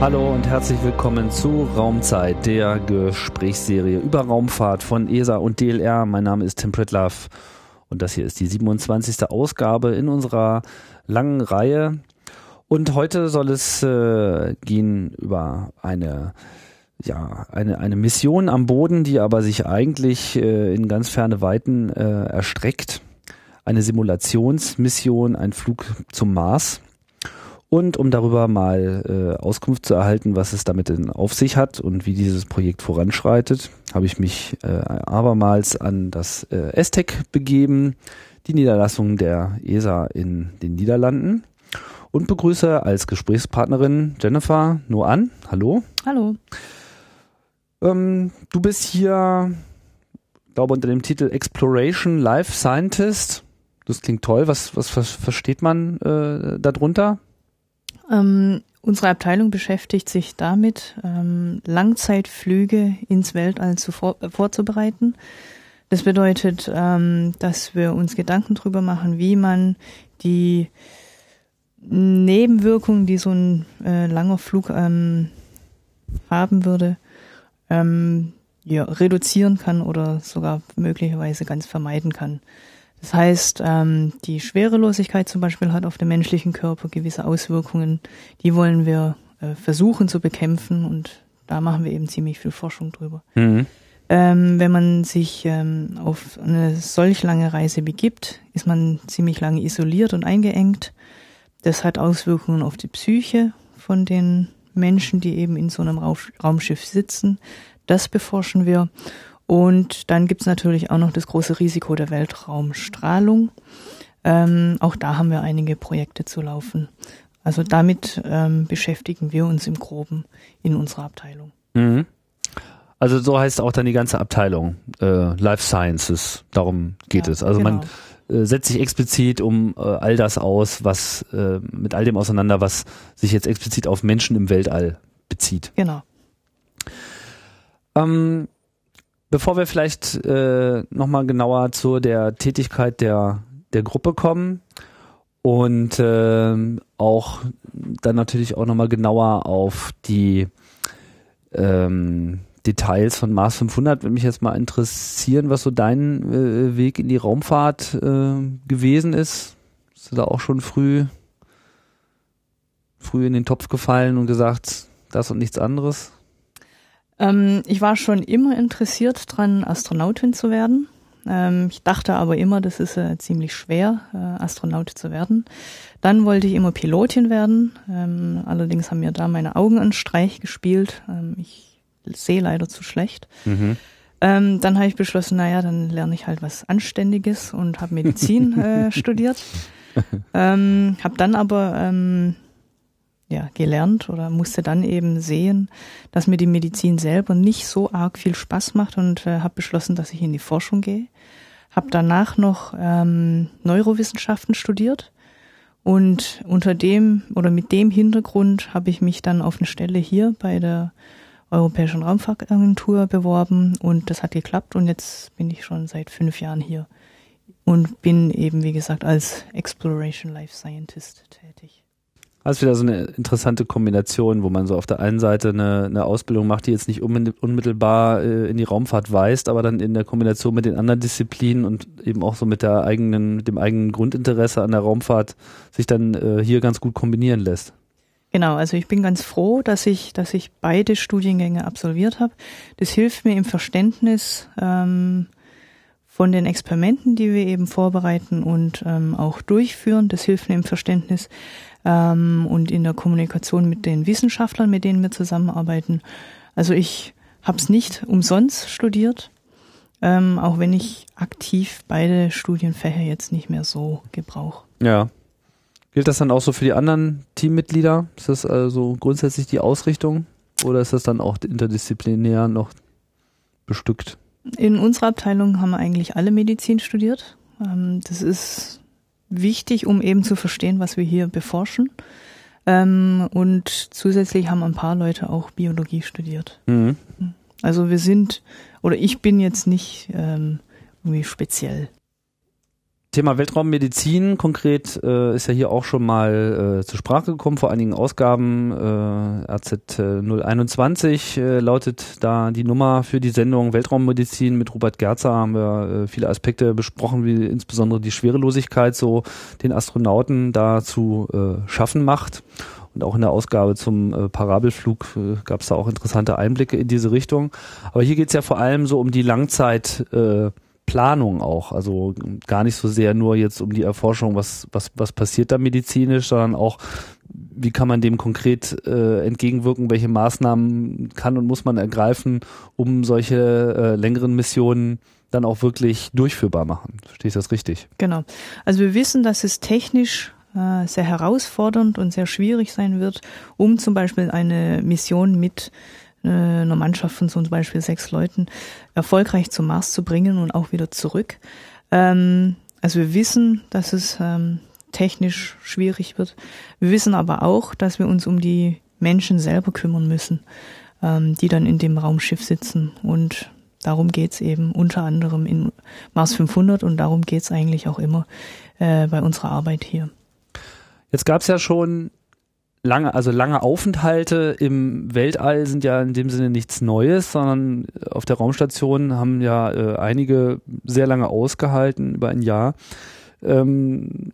Hallo und herzlich willkommen zu Raumzeit, der Gesprächsserie über Raumfahrt von ESA und DLR. Mein Name ist Tim Pritlove und das hier ist die 27. Ausgabe in unserer langen Reihe. Und heute soll es äh, gehen über eine ja, eine, eine Mission am Boden, die aber sich eigentlich äh, in ganz ferne Weiten äh, erstreckt. Eine Simulationsmission, ein Flug zum Mars. Und um darüber mal äh, Auskunft zu erhalten, was es damit in, auf sich hat und wie dieses Projekt voranschreitet, habe ich mich äh, abermals an das äh, ESTEC begeben, die Niederlassung der ESA in den Niederlanden und begrüße als Gesprächspartnerin Jennifer Noan. Hallo. Hallo. Ähm, du bist hier, glaube unter dem Titel Exploration Life Scientist. Das klingt toll. Was, was, was versteht man äh, darunter? Ähm, unsere Abteilung beschäftigt sich damit, ähm, Langzeitflüge ins Weltall zu vor, äh, vorzubereiten. Das bedeutet, ähm, dass wir uns Gedanken darüber machen, wie man die Nebenwirkungen, die so ein äh, langer Flug ähm, haben würde, ähm, ja, reduzieren kann oder sogar möglicherweise ganz vermeiden kann. Das heißt, ähm, die Schwerelosigkeit zum Beispiel hat auf den menschlichen Körper gewisse Auswirkungen. Die wollen wir äh, versuchen zu bekämpfen und da machen wir eben ziemlich viel Forschung drüber. Mhm. Ähm, wenn man sich ähm, auf eine solch lange Reise begibt, ist man ziemlich lange isoliert und eingeengt. Das hat Auswirkungen auf die Psyche von den Menschen, die eben in so einem Raumschiff sitzen. Das beforschen wir. Und dann gibt's natürlich auch noch das große Risiko der Weltraumstrahlung. Ähm, auch da haben wir einige Projekte zu laufen. Also damit ähm, beschäftigen wir uns im Groben in unserer Abteilung. Mhm. Also so heißt auch dann die ganze Abteilung äh, Life Sciences. Darum geht ja, es. Also genau. man äh, setzt sich explizit um äh, all das aus, was äh, mit all dem auseinander, was sich jetzt explizit auf Menschen im Weltall bezieht. Genau. Ähm, Bevor wir vielleicht äh, nochmal genauer zu der Tätigkeit der, der Gruppe kommen und äh, auch dann natürlich auch nochmal genauer auf die ähm, Details von Mars 500 würde mich jetzt mal interessieren, was so dein äh, Weg in die Raumfahrt äh, gewesen ist. Bist du da auch schon früh, früh in den Topf gefallen und gesagt, das und nichts anderes? Ähm, ich war schon immer interessiert dran, Astronautin zu werden. Ähm, ich dachte aber immer, das ist äh, ziemlich schwer, äh, Astronaut zu werden. Dann wollte ich immer Pilotin werden. Ähm, allerdings haben mir da meine Augen einen Streich gespielt. Ähm, ich sehe leider zu schlecht. Mhm. Ähm, dann habe ich beschlossen, naja, dann lerne ich halt was Anständiges und habe Medizin äh, studiert. Ähm, habe dann aber ähm, ja, gelernt oder musste dann eben sehen, dass mir die Medizin selber nicht so arg viel Spaß macht und äh, habe beschlossen, dass ich in die Forschung gehe. Habe danach noch ähm, Neurowissenschaften studiert und unter dem oder mit dem Hintergrund habe ich mich dann auf eine Stelle hier bei der Europäischen Raumfahrtagentur beworben und das hat geklappt und jetzt bin ich schon seit fünf Jahren hier und bin eben, wie gesagt, als Exploration Life Scientist tätig. Das ist wieder so eine interessante Kombination, wo man so auf der einen Seite eine, eine Ausbildung macht, die jetzt nicht unmittelbar äh, in die Raumfahrt weist, aber dann in der Kombination mit den anderen Disziplinen und eben auch so mit der eigenen, dem eigenen Grundinteresse an der Raumfahrt sich dann äh, hier ganz gut kombinieren lässt. Genau, also ich bin ganz froh, dass ich, dass ich beide Studiengänge absolviert habe. Das hilft mir im Verständnis ähm, von den Experimenten, die wir eben vorbereiten und ähm, auch durchführen. Das hilft mir im Verständnis ähm, und in der Kommunikation mit den Wissenschaftlern, mit denen wir zusammenarbeiten. Also ich habe es nicht umsonst studiert, ähm, auch wenn ich aktiv beide Studienfächer jetzt nicht mehr so gebrauche. Ja. Gilt das dann auch so für die anderen Teammitglieder? Ist das also grundsätzlich die Ausrichtung oder ist das dann auch interdisziplinär noch bestückt? In unserer Abteilung haben wir eigentlich alle Medizin studiert. Ähm, das ist wichtig, um eben zu verstehen, was wir hier beforschen. Ähm, und zusätzlich haben ein paar Leute auch Biologie studiert. Mhm. Also wir sind, oder ich bin jetzt nicht ähm, irgendwie speziell. Thema Weltraummedizin konkret äh, ist ja hier auch schon mal äh, zur Sprache gekommen vor einigen Ausgaben. Äh, RZ 021 äh, lautet da die Nummer für die Sendung Weltraummedizin. Mit Robert Gerzer haben wir äh, viele Aspekte besprochen, wie insbesondere die Schwerelosigkeit so den Astronauten da zu äh, schaffen macht. Und auch in der Ausgabe zum äh, Parabelflug äh, gab es da auch interessante Einblicke in diese Richtung. Aber hier geht es ja vor allem so um die Langzeit. Äh, Planung auch. Also gar nicht so sehr nur jetzt um die Erforschung, was, was, was passiert da medizinisch, sondern auch, wie kann man dem konkret äh, entgegenwirken, welche Maßnahmen kann und muss man ergreifen, um solche äh, längeren Missionen dann auch wirklich durchführbar machen. Verstehe ich das richtig? Genau. Also wir wissen, dass es technisch äh, sehr herausfordernd und sehr schwierig sein wird, um zum Beispiel eine Mission mit äh, einer Mannschaft von zum Beispiel sechs Leuten erfolgreich zum Mars zu bringen und auch wieder zurück. Ähm, also wir wissen, dass es ähm, technisch schwierig wird. Wir wissen aber auch, dass wir uns um die Menschen selber kümmern müssen, ähm, die dann in dem Raumschiff sitzen. Und darum geht's eben unter anderem in Mars 500 und darum geht's eigentlich auch immer äh, bei unserer Arbeit hier. Jetzt gab's ja schon lange, also lange Aufenthalte im Weltall sind ja in dem Sinne nichts Neues, sondern auf der Raumstation haben ja äh, einige sehr lange ausgehalten, über ein Jahr. Ähm,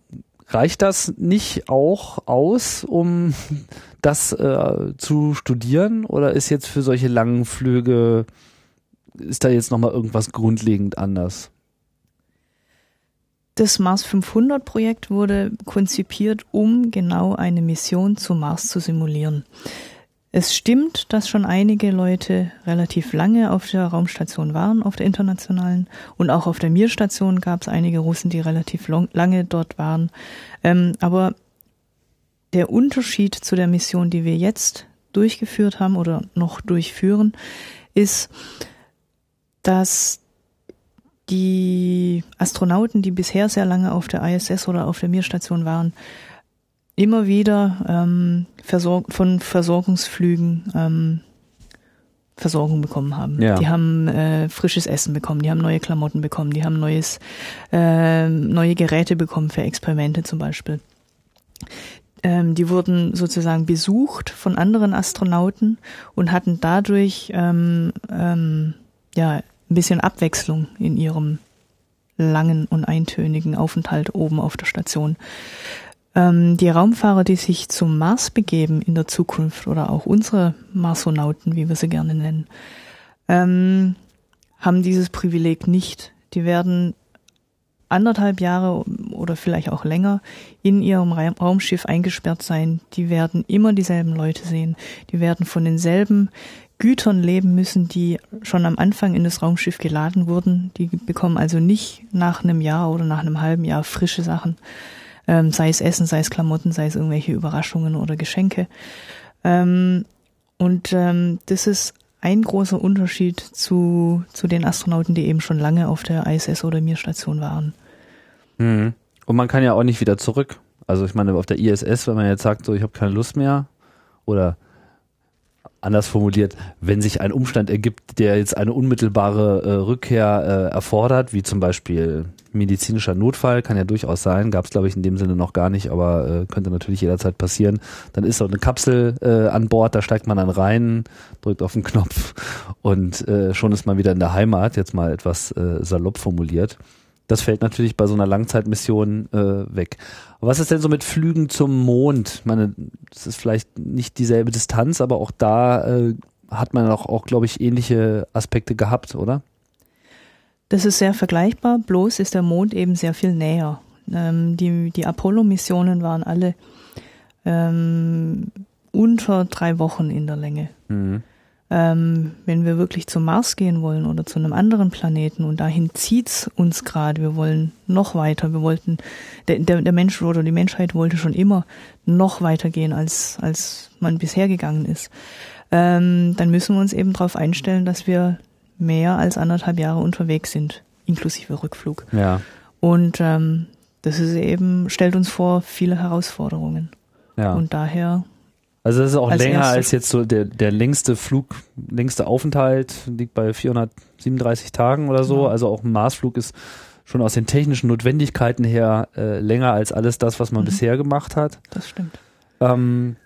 reicht das nicht auch aus, um das äh, zu studieren oder ist jetzt für solche langen Flüge, ist da jetzt nochmal irgendwas grundlegend anders? Das Mars 500 Projekt wurde konzipiert, um genau eine Mission zum Mars zu simulieren. Es stimmt, dass schon einige Leute relativ lange auf der Raumstation waren, auf der internationalen. Und auch auf der Mir-Station gab es einige Russen, die relativ long, lange dort waren. Ähm, aber der Unterschied zu der Mission, die wir jetzt durchgeführt haben oder noch durchführen, ist, dass die Astronauten, die bisher sehr lange auf der ISS oder auf der Mir-Station waren, immer wieder ähm, versorg von Versorgungsflügen ähm, Versorgung bekommen haben. Ja. Die haben äh, frisches Essen bekommen, die haben neue Klamotten bekommen, die haben neues, äh, neue Geräte bekommen für Experimente zum Beispiel. Ähm, die wurden sozusagen besucht von anderen Astronauten und hatten dadurch ähm, ähm, ja ein bisschen Abwechslung in ihrem langen und eintönigen Aufenthalt oben auf der Station. Ähm, die Raumfahrer, die sich zum Mars begeben in der Zukunft oder auch unsere Marsonauten, wie wir sie gerne nennen, ähm, haben dieses Privileg nicht. Die werden anderthalb Jahre oder vielleicht auch länger in ihrem Raumschiff eingesperrt sein. Die werden immer dieselben Leute sehen. Die werden von denselben Gütern leben müssen, die schon am Anfang in das Raumschiff geladen wurden. Die bekommen also nicht nach einem Jahr oder nach einem halben Jahr frische Sachen, ähm, sei es Essen, sei es Klamotten, sei es irgendwelche Überraschungen oder Geschenke. Ähm, und ähm, das ist ein großer Unterschied zu, zu den Astronauten, die eben schon lange auf der ISS oder Mir-Station waren. Mhm. Und man kann ja auch nicht wieder zurück. Also ich meine, auf der ISS, wenn man jetzt sagt, so ich habe keine Lust mehr oder anders formuliert, wenn sich ein Umstand ergibt, der jetzt eine unmittelbare äh, Rückkehr äh, erfordert, wie zum Beispiel medizinischer Notfall, kann ja durchaus sein, gab es glaube ich in dem Sinne noch gar nicht, aber äh, könnte natürlich jederzeit passieren. Dann ist so eine Kapsel äh, an Bord, da steigt man dann rein, drückt auf den Knopf und äh, schon ist man wieder in der Heimat, jetzt mal etwas äh, salopp formuliert. Das fällt natürlich bei so einer Langzeitmission äh, weg. was ist denn so mit Flügen zum Mond? Ich meine, das ist vielleicht nicht dieselbe Distanz, aber auch da äh, hat man auch, auch glaube ich, ähnliche Aspekte gehabt, oder? Das ist sehr vergleichbar, bloß ist der Mond eben sehr viel näher. Ähm, die die Apollo-Missionen waren alle ähm, unter drei Wochen in der Länge. Mhm ähm, wenn wir wirklich zum Mars gehen wollen oder zu einem anderen Planeten und dahin zieht's uns gerade, wir wollen noch weiter, wir wollten, der, der, der Mensch oder die Menschheit wollte schon immer noch weiter gehen, als, als man bisher gegangen ist, ähm, dann müssen wir uns eben darauf einstellen, dass wir mehr als anderthalb Jahre unterwegs sind, inklusive Rückflug. Ja. Und ähm, das ist eben, stellt uns vor viele Herausforderungen. Ja. Und daher also das ist auch als länger erstes. als jetzt so der, der längste Flug, längste Aufenthalt liegt bei 437 Tagen oder so. Ja. Also auch ein Marsflug ist schon aus den technischen Notwendigkeiten her äh, länger als alles das, was man mhm. bisher gemacht hat. Das stimmt. Ähm,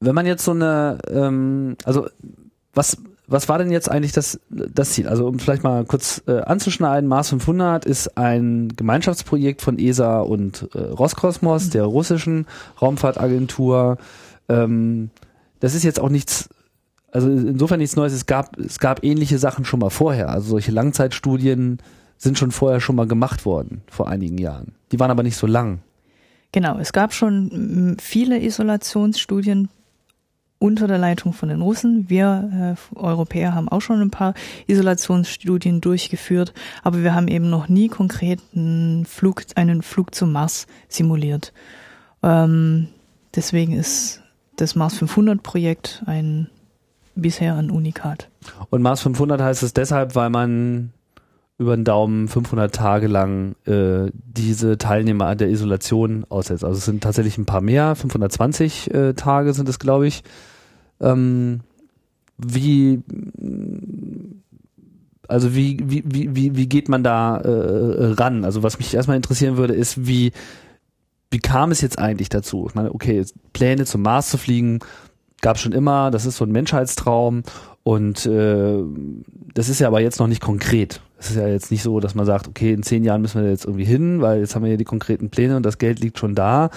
wenn man jetzt so eine, ähm, also was was war denn jetzt eigentlich das, das Ziel? Also um vielleicht mal kurz äh, anzuschneiden, Mars 500 ist ein Gemeinschaftsprojekt von ESA und äh, Roskosmos, mhm. der russischen Raumfahrtagentur. Ähm, das ist jetzt auch nichts, also insofern nichts Neues. Es gab, es gab ähnliche Sachen schon mal vorher. Also solche Langzeitstudien sind schon vorher schon mal gemacht worden, vor einigen Jahren. Die waren aber nicht so lang. Genau, es gab schon viele Isolationsstudien unter der Leitung von den Russen. Wir äh, Europäer haben auch schon ein paar Isolationsstudien durchgeführt, aber wir haben eben noch nie konkret einen Flug, einen Flug zum Mars simuliert. Ähm, deswegen ist das Mars 500 Projekt ein bisher ein Unikat. Und Mars 500 heißt es deshalb, weil man über den Daumen 500 Tage lang äh, diese Teilnehmer an der Isolation aussetzt. Also es sind tatsächlich ein paar mehr, 520 äh, Tage sind es, glaube ich. Ähm, wie also wie, wie, wie, wie geht man da äh, ran? Also was mich erstmal interessieren würde, ist, wie, wie kam es jetzt eigentlich dazu? Ich meine, okay, Pläne zum Mars zu fliegen gab es schon immer, das ist so ein Menschheitstraum und äh, das ist ja aber jetzt noch nicht konkret. Es ist ja jetzt nicht so, dass man sagt, okay, in zehn Jahren müssen wir jetzt irgendwie hin, weil jetzt haben wir ja die konkreten Pläne und das Geld liegt schon da,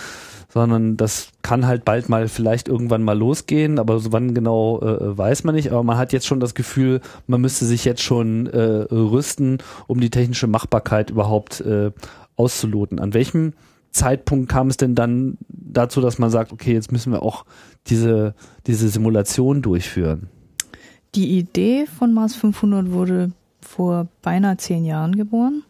sondern das kann halt bald mal vielleicht irgendwann mal losgehen, aber so wann genau äh, weiß man nicht. Aber man hat jetzt schon das Gefühl, man müsste sich jetzt schon äh, rüsten, um die technische Machbarkeit überhaupt äh, auszuloten. An welchem Zeitpunkt kam es denn dann dazu, dass man sagt, okay, jetzt müssen wir auch diese, diese Simulation durchführen? Die Idee von Mars 500 wurde vor beinahe zehn Jahren geboren.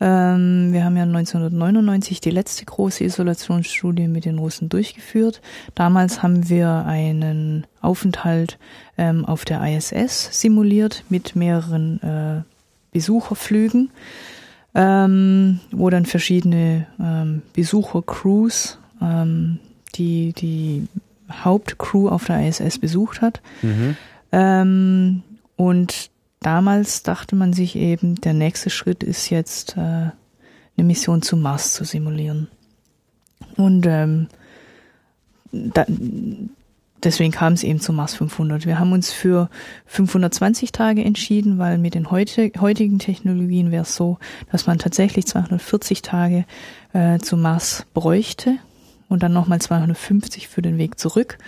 Ähm, wir haben ja 1999 die letzte große Isolationsstudie mit den Russen durchgeführt. Damals haben wir einen Aufenthalt ähm, auf der ISS simuliert mit mehreren äh, Besucherflügen, ähm, wo dann verschiedene ähm, Besuchercrews ähm, die die Hauptcrew auf der ISS besucht hat. Mhm. Ähm, und damals dachte man sich eben, der nächste Schritt ist jetzt äh, eine Mission zum Mars zu simulieren. Und ähm, da, deswegen kam es eben zum Mars 500. Wir haben uns für 520 Tage entschieden, weil mit den heute, heutigen Technologien wäre es so, dass man tatsächlich 240 Tage äh, zum Mars bräuchte und dann nochmal 250 für den Weg zurück.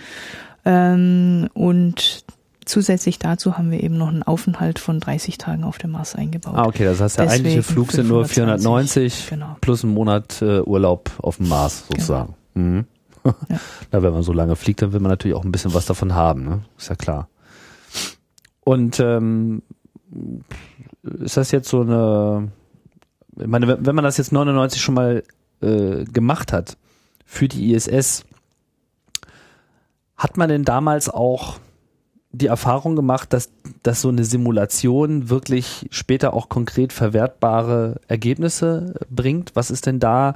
Ähm, und Zusätzlich dazu haben wir eben noch einen Aufenthalt von 30 Tagen auf dem Mars eingebaut. Ah, okay, das heißt, der Deswegen eigentliche Flug sind nur 490 genau. plus einen Monat äh, Urlaub auf dem Mars genau. sozusagen. Genau. Mhm. Ja. Na, wenn man so lange fliegt, dann will man natürlich auch ein bisschen was davon haben, ne? Ist ja klar. Und ähm, ist das jetzt so eine, ich meine, wenn man das jetzt 99 schon mal äh, gemacht hat für die ISS, hat man denn damals auch die Erfahrung gemacht, dass, dass so eine Simulation wirklich später auch konkret verwertbare Ergebnisse bringt? Was ist denn da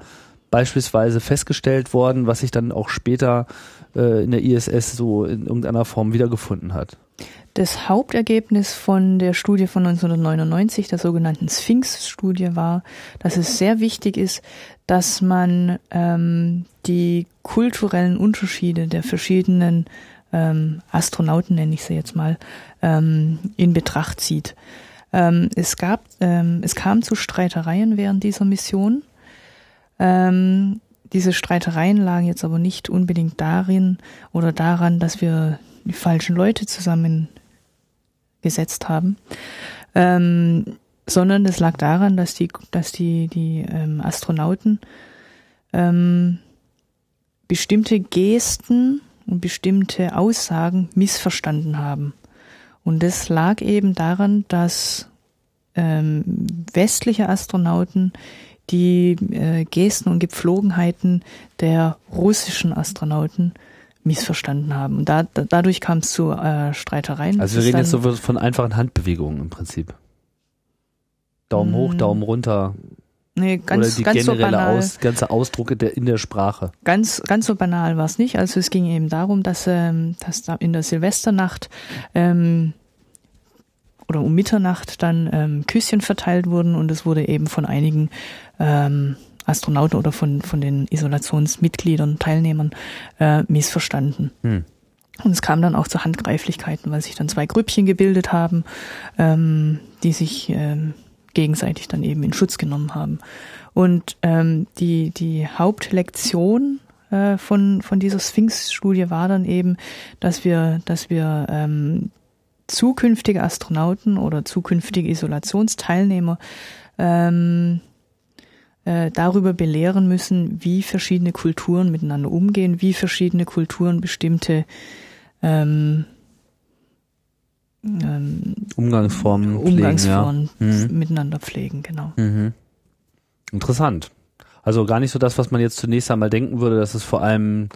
beispielsweise festgestellt worden, was sich dann auch später äh, in der ISS so in irgendeiner Form wiedergefunden hat? Das Hauptergebnis von der Studie von 1999, der sogenannten Sphinx-Studie, war, dass es sehr wichtig ist, dass man ähm, die kulturellen Unterschiede der verschiedenen ähm, Astronauten, nenne ich sie jetzt mal, ähm, in Betracht zieht. Ähm, es gab, ähm, es kam zu Streitereien während dieser Mission. Ähm, diese Streitereien lagen jetzt aber nicht unbedingt darin oder daran, dass wir die falschen Leute zusammengesetzt haben, ähm, sondern es lag daran, dass die, dass die, die Astronauten bestimmte Gesten und bestimmte Aussagen missverstanden haben. Und das lag eben daran, dass ähm, westliche Astronauten die äh, Gesten und Gepflogenheiten der russischen Astronauten missverstanden haben. Und da, da, dadurch kam es zu äh, Streitereien. Also wir reden jetzt so von einfachen Handbewegungen im Prinzip. Daumen hoch, mm. Daumen runter. Nee, ganz, Oder die ganz generelle so banal. Aus, ganze Ausdrucke der, in der Sprache. Ganz, ganz so banal war es nicht. Also es ging eben darum, dass, ähm, dass da in der Silvesternacht ähm, oder um Mitternacht dann ähm, Küsschen verteilt wurden und es wurde eben von einigen ähm, Astronauten oder von, von den Isolationsmitgliedern, Teilnehmern äh, missverstanden. Hm. Und es kam dann auch zu Handgreiflichkeiten, weil sich dann zwei Grüppchen gebildet haben, ähm, die sich ähm, gegenseitig dann eben in Schutz genommen haben. Und ähm, die, die Hauptlektion äh, von, von dieser Sphinx-Studie war dann eben, dass wir, dass wir ähm, zukünftige Astronauten oder zukünftige Isolationsteilnehmer ähm, äh, darüber belehren müssen, wie verschiedene Kulturen miteinander umgehen, wie verschiedene Kulturen bestimmte ähm, ähm, Umgangsformen, Umgangsformen pflegen, ja. mhm. miteinander pflegen, genau. Mhm. Interessant. Also gar nicht so das, was man jetzt zunächst einmal denken würde, dass es vor allem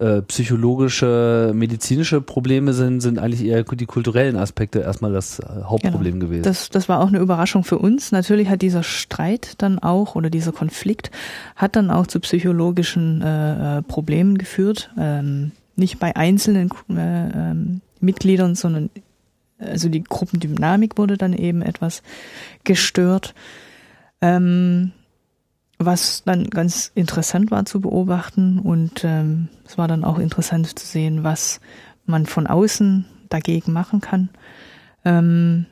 äh, psychologische, medizinische Probleme sind, sind eigentlich eher die kulturellen Aspekte erstmal das äh, Hauptproblem genau. gewesen. Das, das war auch eine Überraschung für uns. Natürlich hat dieser Streit dann auch oder dieser Konflikt hat dann auch zu psychologischen äh, äh Problemen geführt. Ähm, nicht bei einzelnen äh, ähm, Mitgliedern, sondern also die Gruppendynamik wurde dann eben etwas gestört. Ähm, was dann ganz interessant war zu beobachten und ähm, es war dann auch interessant zu sehen, was man von außen dagegen machen kann. Ähm,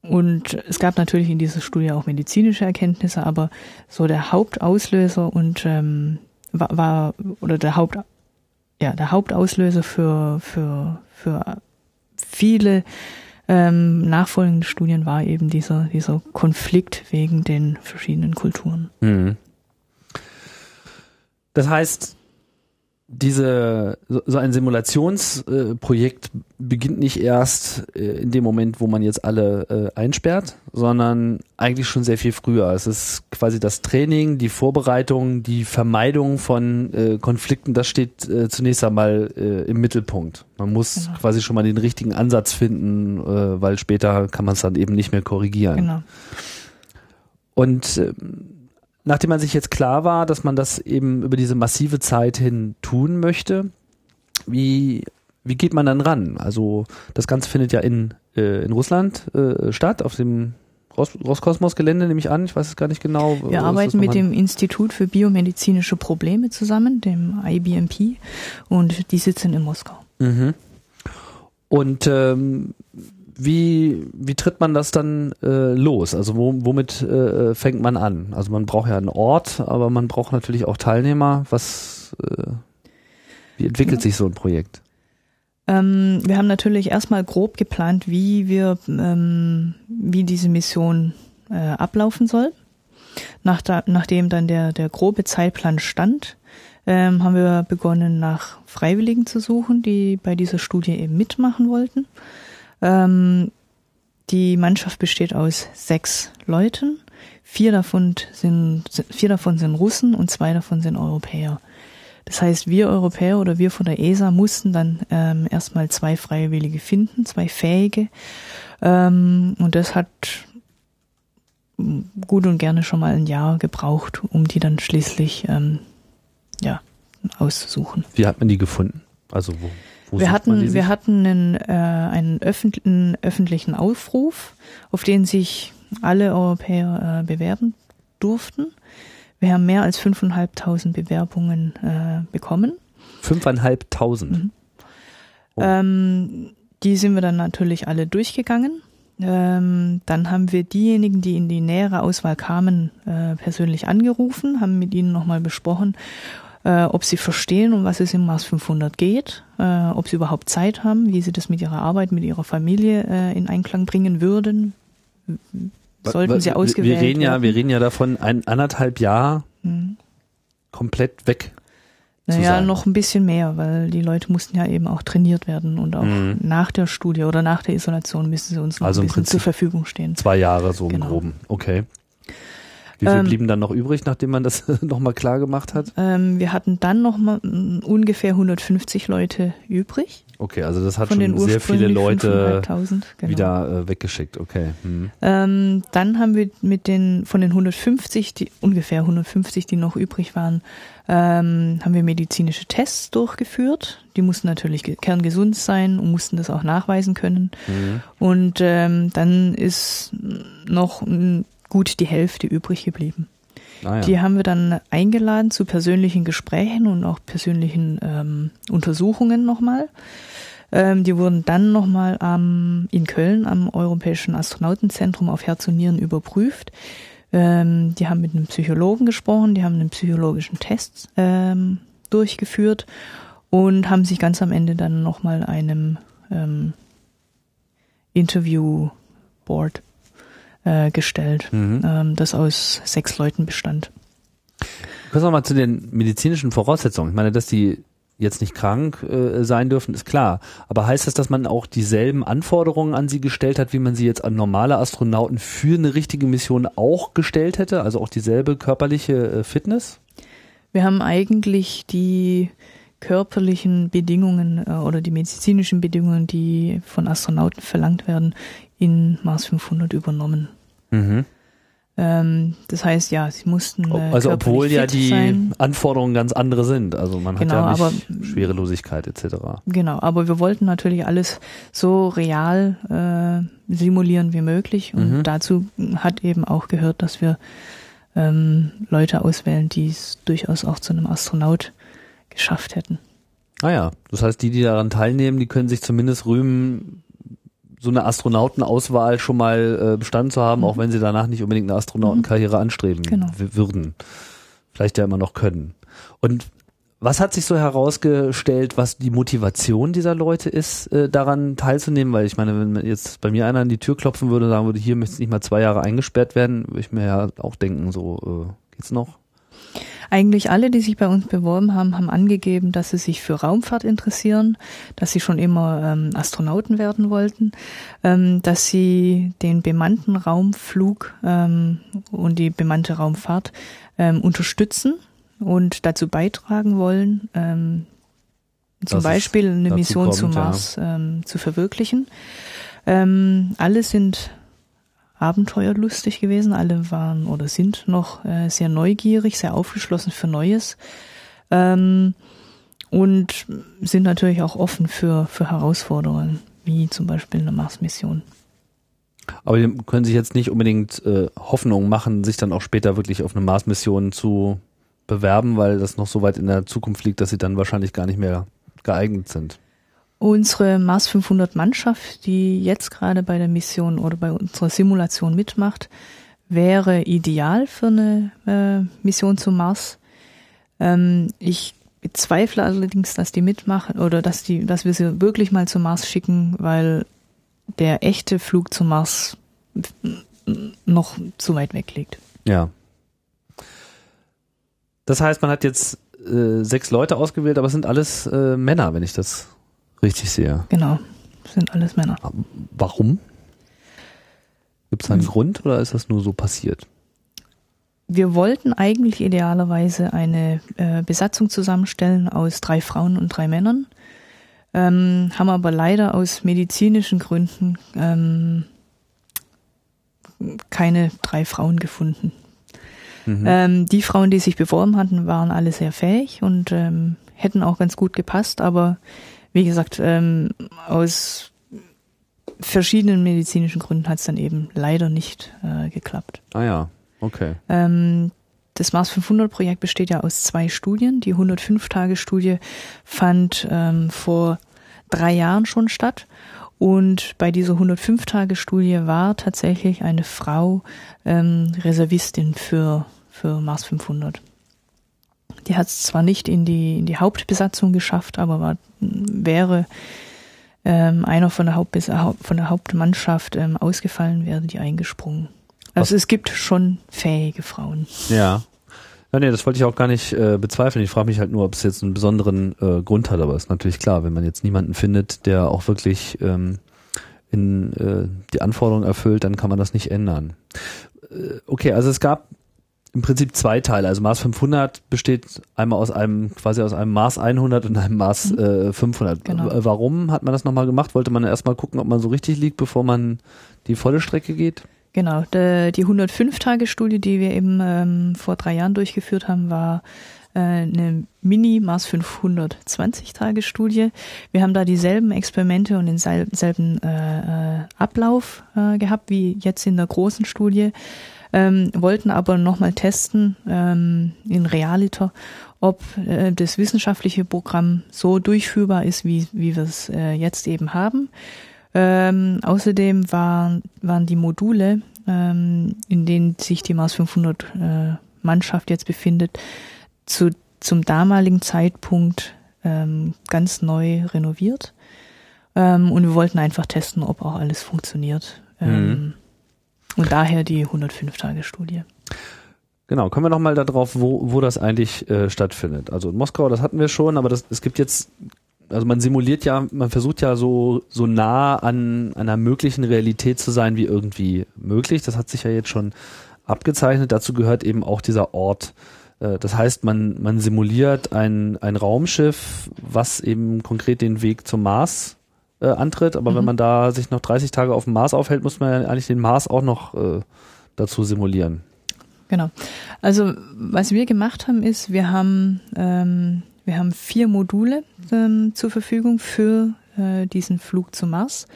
und es gab natürlich in dieser Studie auch medizinische Erkenntnisse, aber so der Hauptauslöser und ähm, war, war oder der Haupt ja der Hauptauslöser für für für viele ähm, nachfolgende Studien war eben dieser, dieser Konflikt wegen den verschiedenen Kulturen. Mhm. Das heißt, diese so ein Simulationsprojekt äh, beginnt nicht erst äh, in dem Moment, wo man jetzt alle äh, einsperrt, sondern eigentlich schon sehr viel früher. Es ist quasi das Training, die Vorbereitung, die Vermeidung von äh, Konflikten, das steht äh, zunächst einmal äh, im Mittelpunkt. Man muss genau. quasi schon mal den richtigen Ansatz finden, weil später kann man es dann eben nicht mehr korrigieren. Genau. Und äh, nachdem man sich jetzt klar war, dass man das eben über diese massive Zeit hin tun möchte, wie, wie geht man dann ran? Also das Ganze findet ja in, äh, in Russland äh, statt, auf dem Ros Roskosmos-Gelände nehme ich an, ich weiß es gar nicht genau. Wir arbeiten mit dem Institut für biomedizinische Probleme zusammen, dem IBMP, und die sitzen in Moskau. Mhm. Und ähm, wie, wie tritt man das dann äh, los? Also wo, womit äh, fängt man an? Also man braucht ja einen Ort, aber man braucht natürlich auch Teilnehmer. Was, äh, wie entwickelt ja. sich so ein Projekt? Ähm, wir haben natürlich erstmal grob geplant, wie wir, ähm, wie diese Mission äh, ablaufen soll. Nach da, nachdem dann der, der grobe Zeitplan stand, ähm, haben wir begonnen, nach Freiwilligen zu suchen, die bei dieser Studie eben mitmachen wollten. Ähm, die Mannschaft besteht aus sechs Leuten. Vier davon sind, vier davon sind Russen und zwei davon sind Europäer. Das heißt, wir Europäer oder wir von der ESA mussten dann ähm, erstmal zwei Freiwillige finden, zwei Fähige. Ähm, und das hat gut und gerne schon mal ein Jahr gebraucht, um die dann schließlich ähm, ja, auszusuchen. Wie hat man die gefunden? Also wo? Wo wir hatten, wir hatten einen, äh, einen öffentlichen, öffentlichen Aufruf, auf den sich alle Europäer äh, bewerben durften. Wir haben mehr als 5.500 Bewerbungen äh, bekommen. 5.500? Mhm. Oh. Ähm, die sind wir dann natürlich alle durchgegangen. Ähm, dann haben wir diejenigen, die in die nähere Auswahl kamen, äh, persönlich angerufen, haben mit ihnen nochmal besprochen äh, ob sie verstehen, um was es im Mars 500 geht, äh, ob sie überhaupt Zeit haben, wie sie das mit ihrer Arbeit, mit ihrer Familie äh, in Einklang bringen würden. Sollten sie ausgewählt wir reden ja, werden. Wir reden ja davon, ein anderthalb Jahr hm. komplett weg. Naja, noch ein bisschen mehr, weil die Leute mussten ja eben auch trainiert werden und auch mhm. nach der Studie oder nach der Isolation müssen sie uns noch also ein bisschen zur Verfügung stehen. Zwei Jahre so genau. im Groben, okay. Wie viel ähm, blieben dann noch übrig, nachdem man das nochmal klar gemacht hat? Ähm, wir hatten dann nochmal ungefähr 150 Leute übrig. Okay, also das hat schon sehr viele Leute genau. wieder äh, weggeschickt. Okay. Hm. Ähm, dann haben wir mit den von den 150, die ungefähr 150, die noch übrig waren, ähm, haben wir medizinische Tests durchgeführt. Die mussten natürlich kerngesund sein und mussten das auch nachweisen können. Mhm. Und ähm, dann ist noch gut die Hälfte übrig geblieben. Ah, ja. Die haben wir dann eingeladen zu persönlichen Gesprächen und auch persönlichen ähm, Untersuchungen nochmal. Ähm, die wurden dann nochmal ähm, in Köln am Europäischen Astronautenzentrum auf Herz und Nieren überprüft. Ähm, die haben mit einem Psychologen gesprochen, die haben einen psychologischen Test ähm, durchgeführt und haben sich ganz am Ende dann nochmal einem ähm, Interview-Board äh, gestellt, mhm. ähm, das aus sechs Leuten bestand. Kurz nochmal zu den medizinischen Voraussetzungen. Ich meine, dass die jetzt nicht krank äh, sein dürfen, ist klar. Aber heißt das, dass man auch dieselben Anforderungen an sie gestellt hat, wie man sie jetzt an normale Astronauten für eine richtige Mission auch gestellt hätte? Also auch dieselbe körperliche äh, Fitness? Wir haben eigentlich die körperlichen Bedingungen äh, oder die medizinischen Bedingungen, die von Astronauten verlangt werden, in Mars 500 übernommen. Mhm. Ähm, das heißt, ja, sie mussten. Äh, also obwohl ja die sein. Anforderungen ganz andere sind. Also man genau, hat ja nicht aber, Schwerelosigkeit etc. Genau, aber wir wollten natürlich alles so real äh, simulieren wie möglich. Und mhm. dazu hat eben auch gehört, dass wir ähm, Leute auswählen, die es durchaus auch zu einem Astronaut geschafft hätten. Ah ja, das heißt, die, die daran teilnehmen, die können sich zumindest rühmen, so eine Astronautenauswahl schon mal äh, bestanden zu haben, mhm. auch wenn sie danach nicht unbedingt eine Astronautenkarriere mhm. anstreben genau. würden. Vielleicht ja immer noch können. Und was hat sich so herausgestellt, was die Motivation dieser Leute ist, äh, daran teilzunehmen? Weil ich meine, wenn jetzt bei mir einer an die Tür klopfen würde und sagen würde, hier möchte ich nicht mal zwei Jahre eingesperrt werden, würde ich mir ja auch denken, so äh, geht's noch? Eigentlich alle, die sich bei uns beworben haben, haben angegeben, dass sie sich für Raumfahrt interessieren, dass sie schon immer ähm, Astronauten werden wollten, ähm, dass sie den bemannten Raumflug ähm, und die bemannte Raumfahrt ähm, unterstützen und dazu beitragen wollen, ähm, zum das Beispiel eine Mission kommt, zum Mars ja. ähm, zu verwirklichen. Alle sind abenteuerlustig gewesen. Alle waren oder sind noch äh, sehr neugierig, sehr aufgeschlossen für Neues ähm, und sind natürlich auch offen für, für Herausforderungen, wie zum Beispiel eine Mars-Mission. Aber die können sich jetzt nicht unbedingt äh, Hoffnung machen, sich dann auch später wirklich auf eine Mars-Mission zu bewerben, weil das noch so weit in der Zukunft liegt, dass sie dann wahrscheinlich gar nicht mehr geeignet sind. Unsere Mars 500 Mannschaft, die jetzt gerade bei der Mission oder bei unserer Simulation mitmacht, wäre ideal für eine äh, Mission zum Mars. Ähm, ich bezweifle allerdings, dass die mitmachen oder dass die, dass wir sie wirklich mal zum Mars schicken, weil der echte Flug zum Mars noch zu weit weg liegt. Ja. Das heißt, man hat jetzt äh, sechs Leute ausgewählt, aber es sind alles äh, Männer, wenn ich das richtig sehe. Genau, sind alles Männer. Warum? Gibt es einen hm. Grund oder ist das nur so passiert? Wir wollten eigentlich idealerweise eine äh, Besatzung zusammenstellen aus drei Frauen und drei Männern, ähm, haben aber leider aus medizinischen Gründen ähm, keine drei Frauen gefunden. Mhm. Ähm, die Frauen, die sich beworben hatten, waren alle sehr fähig und ähm, hätten auch ganz gut gepasst, aber wie gesagt, ähm, aus verschiedenen medizinischen Gründen hat es dann eben leider nicht äh, geklappt. Ah ja, okay. Ähm, das Mars 500 Projekt besteht ja aus zwei Studien. Die 105-Tage-Studie fand ähm, vor drei Jahren schon statt. Und bei dieser 105-Tage-Studie war tatsächlich eine Frau ähm, Reservistin für, für Mars 500. Die hat es zwar nicht in die, in die Hauptbesatzung geschafft, aber war, wäre ähm, einer von der, Hauptbes von der Hauptmannschaft ähm, ausgefallen, wäre die eingesprungen. Also Was? es gibt schon fähige Frauen. Ja. Ja, nee, das wollte ich auch gar nicht äh, bezweifeln. Ich frage mich halt nur, ob es jetzt einen besonderen äh, Grund hat, aber ist natürlich klar, wenn man jetzt niemanden findet, der auch wirklich ähm, in äh, die Anforderungen erfüllt, dann kann man das nicht ändern. Äh, okay, also es gab im Prinzip zwei Teile. Also Mars 500 besteht einmal aus einem, quasi aus einem Mars 100 und einem Mars mhm. äh, 500. Genau. Warum hat man das nochmal gemacht? Wollte man erstmal gucken, ob man so richtig liegt, bevor man die volle Strecke geht? Genau. Die 105-Tage-Studie, die wir eben ähm, vor drei Jahren durchgeführt haben, war äh, eine Mini-Mars 520 Tage Studie. Wir haben da dieselben Experimente und denselben äh, äh, Ablauf äh, gehabt wie jetzt in der großen Studie, ähm, wollten aber nochmal testen ähm, in Realiter, ob äh, das wissenschaftliche Programm so durchführbar ist, wie, wie wir es äh, jetzt eben haben. Ähm, außerdem waren, waren die Module, ähm, in denen sich die Mars 500 äh, Mannschaft jetzt befindet, zu, zum damaligen Zeitpunkt ähm, ganz neu renoviert. Ähm, und wir wollten einfach testen, ob auch alles funktioniert. Ähm, mhm. Und daher die 105-Tage-Studie. Genau, kommen wir nochmal darauf, wo, wo das eigentlich äh, stattfindet. Also in Moskau, das hatten wir schon, aber das, es gibt jetzt, also man simuliert ja, man versucht ja so, so nah an einer möglichen Realität zu sein wie irgendwie möglich. Das hat sich ja jetzt schon abgezeichnet. Dazu gehört eben auch dieser Ort. Äh, das heißt, man, man simuliert ein, ein Raumschiff, was eben konkret den Weg zum Mars äh, antritt. Aber mhm. wenn man da sich noch 30 Tage auf dem Mars aufhält, muss man ja eigentlich den Mars auch noch äh, dazu simulieren. Genau. Also was wir gemacht haben, ist, wir haben ähm, wir haben vier Module ähm, zur Verfügung für äh, diesen Flug zum Mars,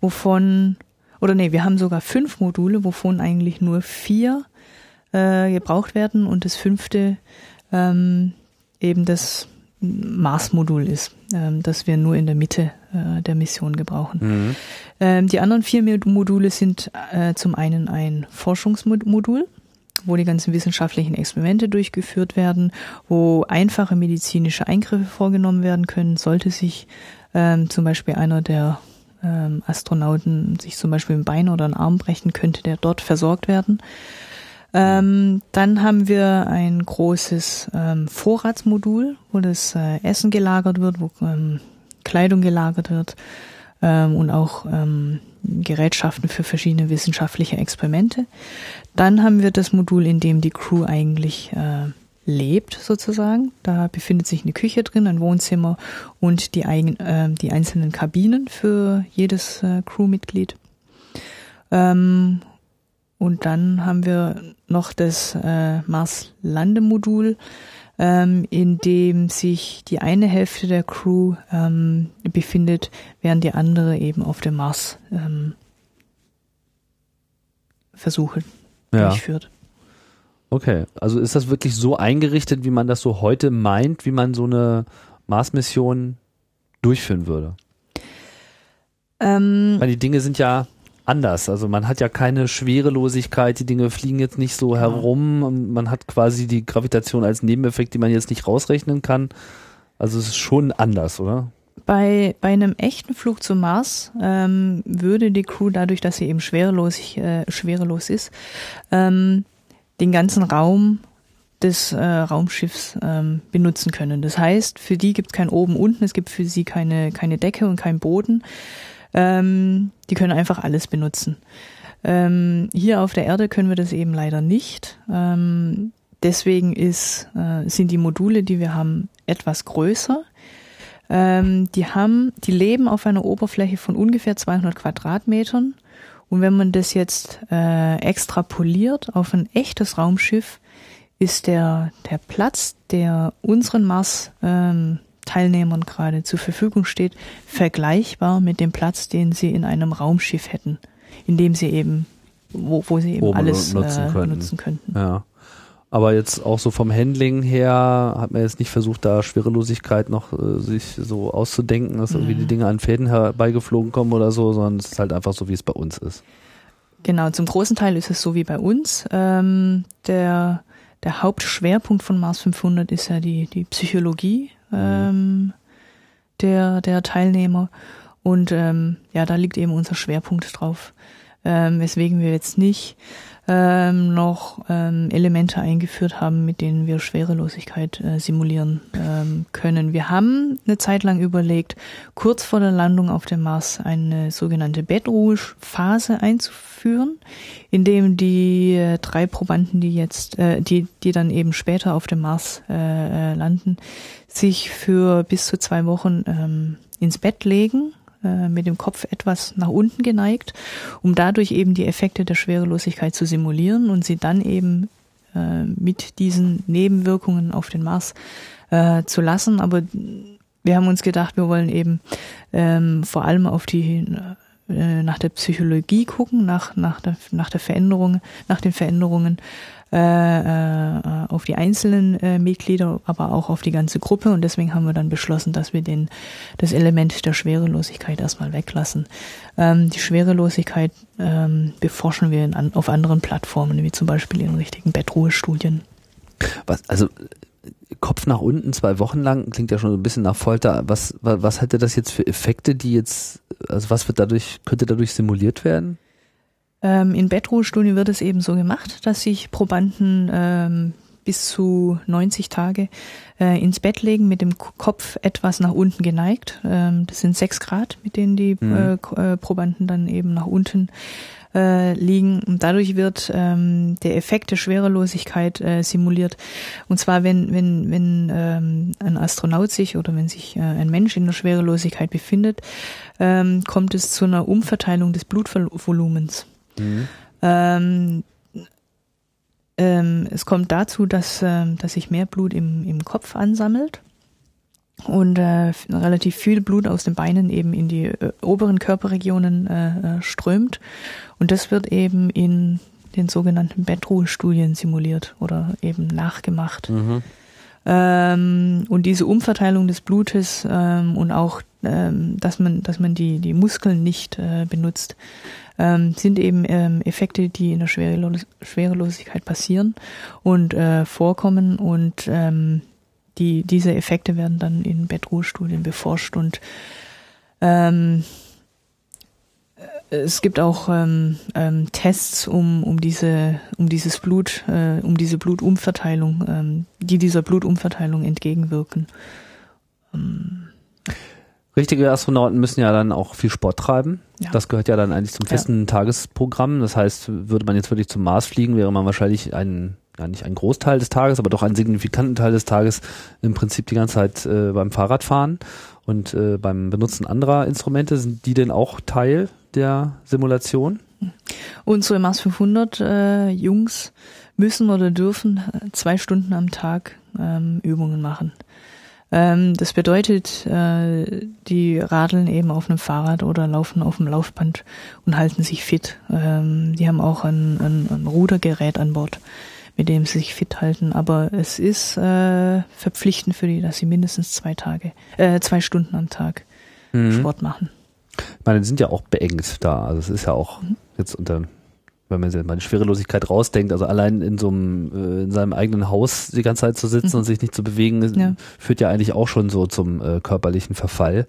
wovon oder nee, wir haben sogar fünf Module, wovon eigentlich nur vier äh, gebraucht werden und das fünfte ähm, eben das Mars-Modul ist, ähm, das wir nur in der Mitte äh, der Mission gebrauchen. Mhm. Ähm, die anderen vier Module sind äh, zum einen ein Forschungsmodul, wo die ganzen wissenschaftlichen Experimente durchgeführt werden, wo einfache medizinische Eingriffe vorgenommen werden können, sollte sich ähm, zum Beispiel einer der ähm, Astronauten sich zum Beispiel ein Bein oder einen Arm brechen, könnte der dort versorgt werden. Ähm, dann haben wir ein großes ähm, Vorratsmodul, wo das äh, Essen gelagert wird, wo ähm, Kleidung gelagert wird ähm, und auch ähm, Gerätschaften für verschiedene wissenschaftliche Experimente. Dann haben wir das Modul, in dem die Crew eigentlich äh, lebt, sozusagen. Da befindet sich eine Küche drin, ein Wohnzimmer und die, eigen, äh, die einzelnen Kabinen für jedes äh, Crewmitglied. Ähm, und dann haben wir noch das äh, Mars-Landemodul, ähm, in dem sich die eine Hälfte der Crew ähm, befindet, während die andere eben auf dem Mars ähm, Versuche ja. durchführt. Okay, also ist das wirklich so eingerichtet, wie man das so heute meint, wie man so eine Mars-Mission durchführen würde? Ähm, Weil die Dinge sind ja anders. Also man hat ja keine Schwerelosigkeit, die Dinge fliegen jetzt nicht so genau. herum. Man hat quasi die Gravitation als Nebeneffekt, die man jetzt nicht rausrechnen kann. Also es ist schon anders, oder? Bei, bei einem echten Flug zum Mars ähm, würde die Crew dadurch, dass sie eben schwerelos, äh, schwerelos ist, ähm, den ganzen Raum des äh, Raumschiffs ähm, benutzen können. Das heißt, für die gibt es kein oben unten, es gibt für sie keine, keine Decke und kein Boden. Ähm, die können einfach alles benutzen. Ähm, hier auf der Erde können wir das eben leider nicht. Ähm, deswegen ist, äh, sind die Module, die wir haben, etwas größer. Ähm, die haben, die leben auf einer Oberfläche von ungefähr 200 Quadratmetern. Und wenn man das jetzt äh, extrapoliert auf ein echtes Raumschiff, ist der, der Platz, der unseren Mars ähm, Teilnehmern gerade zur Verfügung steht, vergleichbar mit dem Platz, den sie in einem Raumschiff hätten, in dem sie eben, wo, wo sie eben Oben alles nutzen, äh, könnten. nutzen könnten. Ja. Aber jetzt auch so vom Handling her hat man jetzt nicht versucht, da Schwerelosigkeit noch äh, sich so auszudenken, dass irgendwie die mhm. Dinge an Fäden herbeigeflogen kommen oder so, sondern es ist halt einfach so, wie es bei uns ist. Genau, zum großen Teil ist es so wie bei uns. Ähm, der, der Hauptschwerpunkt von Mars 500 ist ja die, die Psychologie ähm, der, der Teilnehmer. Und ähm, ja, da liegt eben unser Schwerpunkt drauf. Ähm, weswegen wir jetzt nicht ähm, noch ähm, Elemente eingeführt haben, mit denen wir Schwerelosigkeit äh, simulieren ähm, können. Wir haben eine Zeit lang überlegt, kurz vor der Landung auf dem Mars eine sogenannte Bedruhephase einzuführen, in dem die äh, drei Probanden, die jetzt, äh, die, die dann eben später auf dem Mars äh, äh landen, sich für bis zu zwei Wochen ähm, ins Bett legen äh, mit dem Kopf etwas nach unten geneigt, um dadurch eben die Effekte der Schwerelosigkeit zu simulieren und sie dann eben äh, mit diesen Nebenwirkungen auf den Mars äh, zu lassen. Aber wir haben uns gedacht, wir wollen eben ähm, vor allem auf die äh, nach der Psychologie gucken, nach, nach, der, nach der Veränderung, nach den Veränderungen äh, äh, auf die einzelnen äh, Mitglieder, aber auch auf die ganze Gruppe. Und deswegen haben wir dann beschlossen, dass wir den, das Element der Schwerelosigkeit erstmal weglassen. Ähm, die Schwerelosigkeit ähm, beforschen wir in, auf anderen Plattformen, wie zum Beispiel in richtigen Bettruhestudien. Was, also Kopf nach unten zwei Wochen lang klingt ja schon so ein bisschen nach Folter. Was, was, was hätte das jetzt für Effekte, die jetzt, also was wird dadurch, könnte dadurch simuliert werden? Ähm, in Bettruhestudien wird es eben so gemacht, dass sich Probanden ähm, bis zu 90 Tage äh, ins Bett legen mit dem Kopf etwas nach unten geneigt. Ähm, das sind sechs Grad, mit denen die mhm. äh, äh Probanden dann eben nach unten äh, liegen. Und dadurch wird ähm, der Effekt der Schwerelosigkeit äh, simuliert. Und zwar, wenn, wenn, wenn ähm, ein Astronaut sich oder wenn sich äh, ein Mensch in der Schwerelosigkeit befindet, ähm, kommt es zu einer Umverteilung des Blutvolumens. Mhm. Ähm, ähm, es kommt dazu, dass, ähm, dass sich mehr Blut im, im Kopf ansammelt und äh, relativ viel Blut aus den Beinen eben in die äh, oberen Körperregionen äh, äh strömt. Und das wird eben in den sogenannten Bettruhestudien simuliert oder eben nachgemacht. Mhm. Ähm, und diese Umverteilung des Blutes ähm, und auch, ähm, dass man, dass man die, die Muskeln nicht äh, benutzt, ähm, sind eben ähm, Effekte, die in der Schwerelos Schwerelosigkeit passieren und äh, vorkommen und ähm, die, diese Effekte werden dann in Bettruhestudien beforscht und ähm, es gibt auch ähm, ähm, Tests, um, um diese, um dieses Blut, äh, um diese Blutumverteilung, ähm, die dieser Blutumverteilung entgegenwirken. Ähm, Richtige Astronauten müssen ja dann auch viel Sport treiben. Ja. Das gehört ja dann eigentlich zum festen ja. Tagesprogramm. Das heißt, würde man jetzt wirklich zum Mars fliegen, wäre man wahrscheinlich ein, ja nicht ein Großteil des Tages, aber doch einen signifikanten Teil des Tages im Prinzip die ganze Zeit äh, beim Fahrradfahren und äh, beim Benutzen anderer Instrumente. Sind die denn auch Teil der Simulation? Unsere Mars 500 äh, Jungs müssen oder dürfen äh, zwei Stunden am Tag ähm, Übungen machen. Ähm, das bedeutet, äh, die radeln eben auf einem Fahrrad oder laufen auf dem Laufband und halten sich fit. Ähm, die haben auch ein, ein, ein, Rudergerät an Bord, mit dem sie sich fit halten. Aber es ist äh, verpflichtend für die, dass sie mindestens zwei Tage, äh, zwei Stunden am Tag mhm. Sport machen. Ich meine, die sind ja auch beengt da. Also es ist ja auch mhm. jetzt unter wenn man sich mal die Schwerelosigkeit rausdenkt, also allein in so einem, äh, in seinem eigenen Haus die ganze Zeit zu sitzen mhm. und sich nicht zu bewegen, ja. führt ja eigentlich auch schon so zum äh, körperlichen Verfall.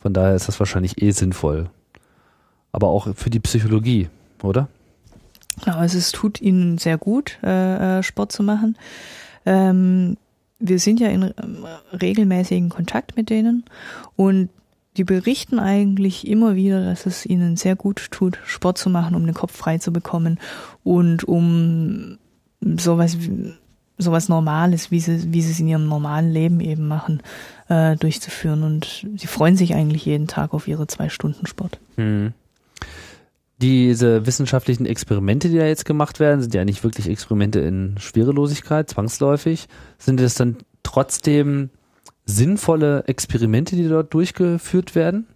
Von daher ist das wahrscheinlich eh sinnvoll. Aber auch für die Psychologie, oder? Ja, also es tut ihnen sehr gut, äh, äh Sport zu machen. Ähm, wir sind ja in regelmäßigen Kontakt mit denen und die berichten eigentlich immer wieder, dass es ihnen sehr gut tut, Sport zu machen, um den Kopf frei zu bekommen und um sowas sowas Normales, wie sie, wie sie es in ihrem normalen Leben eben machen, äh, durchzuführen. Und sie freuen sich eigentlich jeden Tag auf ihre zwei Stunden Sport. Hm. Diese wissenschaftlichen Experimente, die da jetzt gemacht werden, sind ja nicht wirklich Experimente in Schwerelosigkeit, zwangsläufig. Sind es dann trotzdem sinnvolle Experimente, die dort durchgeführt werden?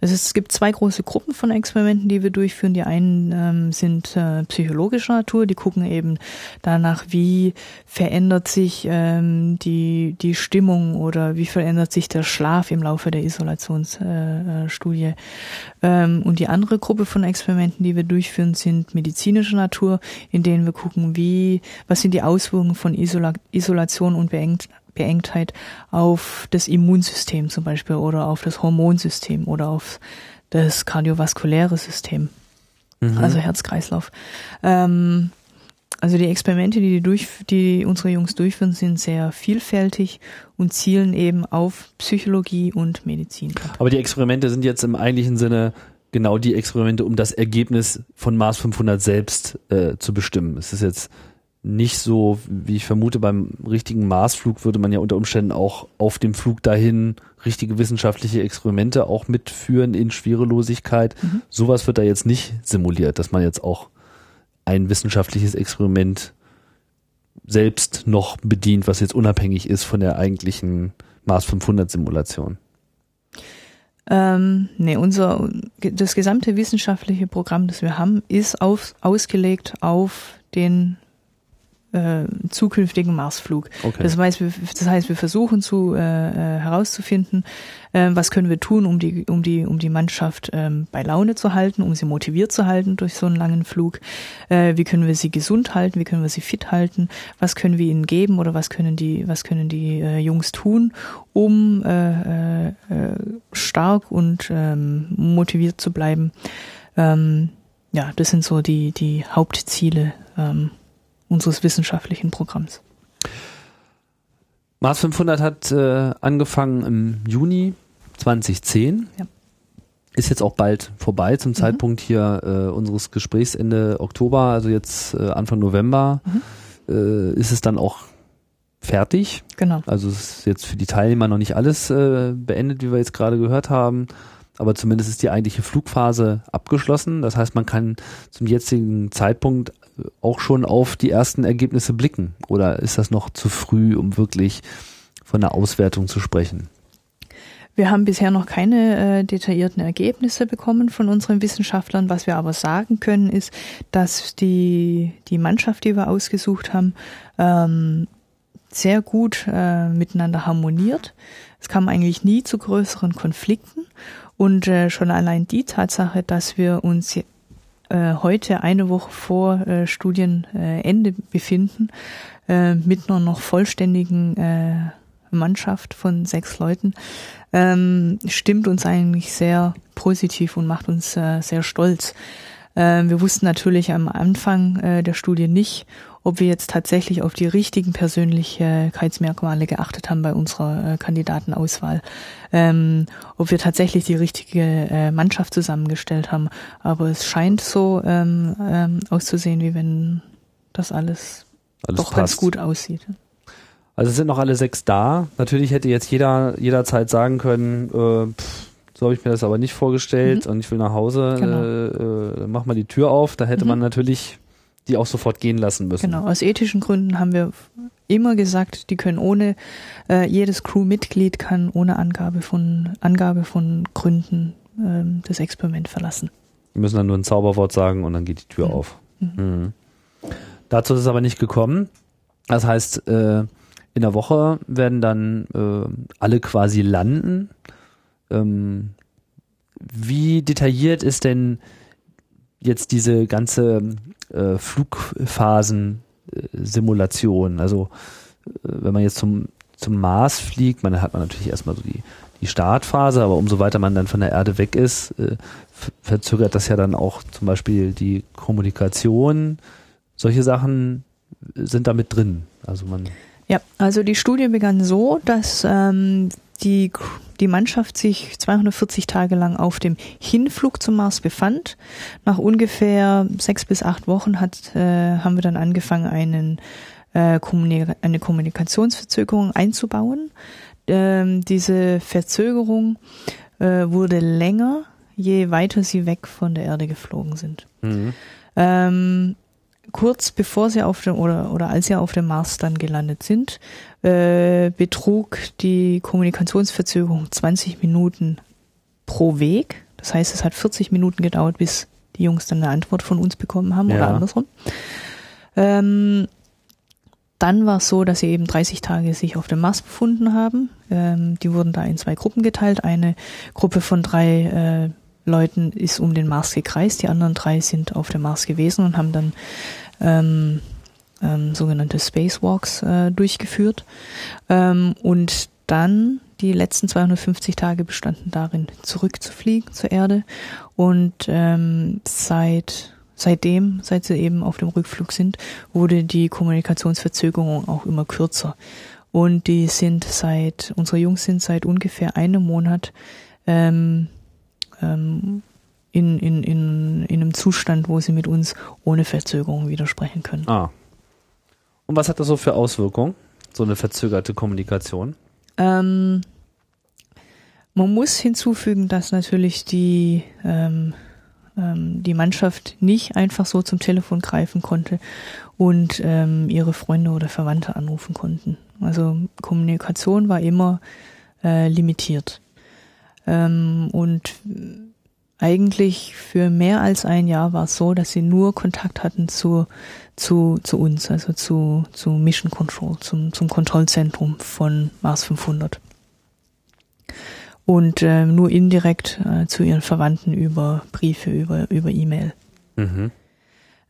Also es gibt zwei große Gruppen von Experimenten, die wir durchführen. Die einen ähm, sind äh, psychologischer Natur, die gucken eben danach, wie verändert sich ähm, die, die Stimmung oder wie verändert sich der Schlaf im Laufe der Isolationsstudie. Äh, äh ähm, und die andere Gruppe von Experimenten, die wir durchführen, sind medizinischer Natur, in denen wir gucken, wie, was sind die Auswirkungen von Isola Isolation und Beengt Beengtheit auf das Immunsystem zum Beispiel oder auf das Hormonsystem oder auf das kardiovaskuläre System, mhm. also Herzkreislauf. Ähm, also die Experimente, die, die, durch, die unsere Jungs durchführen, sind sehr vielfältig und zielen eben auf Psychologie und Medizin. Aber die Experimente sind jetzt im eigentlichen Sinne genau die Experimente, um das Ergebnis von Mars 500 selbst äh, zu bestimmen. Es ist jetzt nicht so, wie ich vermute, beim richtigen Marsflug würde man ja unter Umständen auch auf dem Flug dahin richtige wissenschaftliche Experimente auch mitführen in Schwerelosigkeit. Mhm. Sowas wird da jetzt nicht simuliert, dass man jetzt auch ein wissenschaftliches Experiment selbst noch bedient, was jetzt unabhängig ist von der eigentlichen Mars 500 Simulation? Ähm, nee, unser, das gesamte wissenschaftliche Programm, das wir haben, ist auf, ausgelegt auf den äh, zukünftigen Marsflug. Okay. Das, heißt, wir, das heißt, wir versuchen zu äh, äh, herauszufinden, äh, was können wir tun, um die, um die, um die Mannschaft ähm, bei Laune zu halten, um sie motiviert zu halten durch so einen langen Flug. Äh, wie können wir sie gesund halten? Wie können wir sie fit halten? Was können wir ihnen geben oder was können die, was können die äh, Jungs tun, um äh, äh, stark und ähm, motiviert zu bleiben? Ähm, ja, das sind so die, die Hauptziele ähm, unseres wissenschaftlichen Programms. Mars 500 hat äh, angefangen im Juni 2010. Ja. Ist jetzt auch bald vorbei zum mhm. Zeitpunkt hier äh, unseres Gesprächs Ende Oktober, also jetzt äh, Anfang November, mhm. Äh, ist es dann auch fertig. Genau. Also es ist jetzt für die Teilnehmer noch nicht alles äh, beendet, wie wir jetzt gerade gehört haben aber zumindest ist die eigentliche Flugphase abgeschlossen. Das heißt, man kann zum jetzigen Zeitpunkt auch schon auf die ersten Ergebnisse blicken? Oder ist das noch zu früh, um wirklich von einer Auswertung zu sprechen? Wir haben bisher noch keine äh, detaillierten Ergebnisse bekommen von unseren Wissenschaftlern. Was wir aber sagen können, ist, dass die, die Mannschaft, die wir ausgesucht haben, ähm, sehr gut äh, miteinander harmoniert. Es kam eigentlich nie zu größeren Konflikten. Und äh, schon allein die Tatsache, dass wir uns äh, heute eine Woche vor äh, Studienende befinden, äh, mit einer noch vollständigen äh, Mannschaft von sechs Leuten, ähm, stimmt uns eigentlich sehr positiv und macht uns äh, sehr stolz. Äh, wir wussten natürlich am Anfang äh, der Studie nicht, ob wir jetzt tatsächlich auf die richtigen Persönlichkeitsmerkmale geachtet haben bei unserer äh, Kandidatenauswahl, ähm, ob wir tatsächlich die richtige äh, Mannschaft zusammengestellt haben. Aber es scheint so ähm, ähm, auszusehen, wie wenn das alles, alles doch passt. ganz gut aussieht. Also sind noch alle sechs da. Natürlich hätte jetzt jeder jederzeit sagen können, äh, pff, so habe ich mir das aber nicht vorgestellt mhm. und ich will nach Hause, genau. äh, äh, mach mal die Tür auf. Da hätte mhm. man natürlich die auch sofort gehen lassen müssen. Genau, aus ethischen Gründen haben wir immer gesagt, die können ohne, äh, jedes Crewmitglied kann ohne Angabe von, Angabe von Gründen ähm, das Experiment verlassen. Die müssen dann nur ein Zauberwort sagen und dann geht die Tür mhm. auf. Mhm. Mhm. Dazu ist es aber nicht gekommen. Das heißt, äh, in der Woche werden dann äh, alle quasi landen. Ähm, wie detailliert ist denn jetzt diese ganze äh, Flugphasen-Simulation. Also äh, wenn man jetzt zum, zum Mars fliegt, man hat man natürlich erstmal so die, die Startphase, aber umso weiter man dann von der Erde weg ist, äh, verzögert das ja dann auch zum Beispiel die Kommunikation. Solche Sachen sind damit drin. Also man ja, also die Studie begann so, dass ähm, die, die Mannschaft sich 240 Tage lang auf dem Hinflug zum Mars befand. Nach ungefähr sechs bis acht Wochen hat, äh, haben wir dann angefangen, einen, äh, Kommunik eine Kommunikationsverzögerung einzubauen. Ähm, diese Verzögerung äh, wurde länger, je weiter sie weg von der Erde geflogen sind. Mhm. Ähm, kurz bevor sie auf dem oder oder als sie auf dem Mars dann gelandet sind, äh, betrug die Kommunikationsverzögerung 20 Minuten pro Weg. Das heißt, es hat 40 Minuten gedauert, bis die Jungs dann eine Antwort von uns bekommen haben ja. oder andersrum. Ähm, dann war es so, dass sie eben 30 Tage sich auf dem Mars befunden haben. Ähm, die wurden da in zwei Gruppen geteilt. Eine Gruppe von drei äh, Leuten ist um den Mars gekreist, die anderen drei sind auf dem Mars gewesen und haben dann ähm, ähm, sogenannte Spacewalks äh, durchgeführt. Ähm, und dann die letzten 250 Tage bestanden darin, zurückzufliegen zur Erde. Und ähm, seit seitdem, seit sie eben auf dem Rückflug sind, wurde die Kommunikationsverzögerung auch immer kürzer. Und die sind seit, unsere Jungs sind seit ungefähr einem Monat ähm, ähm, in, in, in, in einem Zustand, wo sie mit uns ohne Verzögerung widersprechen können. Ah, und was hat das so für Auswirkungen, so eine verzögerte Kommunikation? Ähm, man muss hinzufügen, dass natürlich die ähm, ähm, die Mannschaft nicht einfach so zum Telefon greifen konnte und ähm, ihre Freunde oder Verwandte anrufen konnten. Also Kommunikation war immer äh, limitiert. Ähm, und eigentlich für mehr als ein Jahr war es so, dass sie nur Kontakt hatten zu, zu, zu uns, also zu, zu Mission Control, zum, zum Kontrollzentrum von Mars 500. Und äh, nur indirekt äh, zu ihren Verwandten über Briefe, über, über E-Mail. Mhm.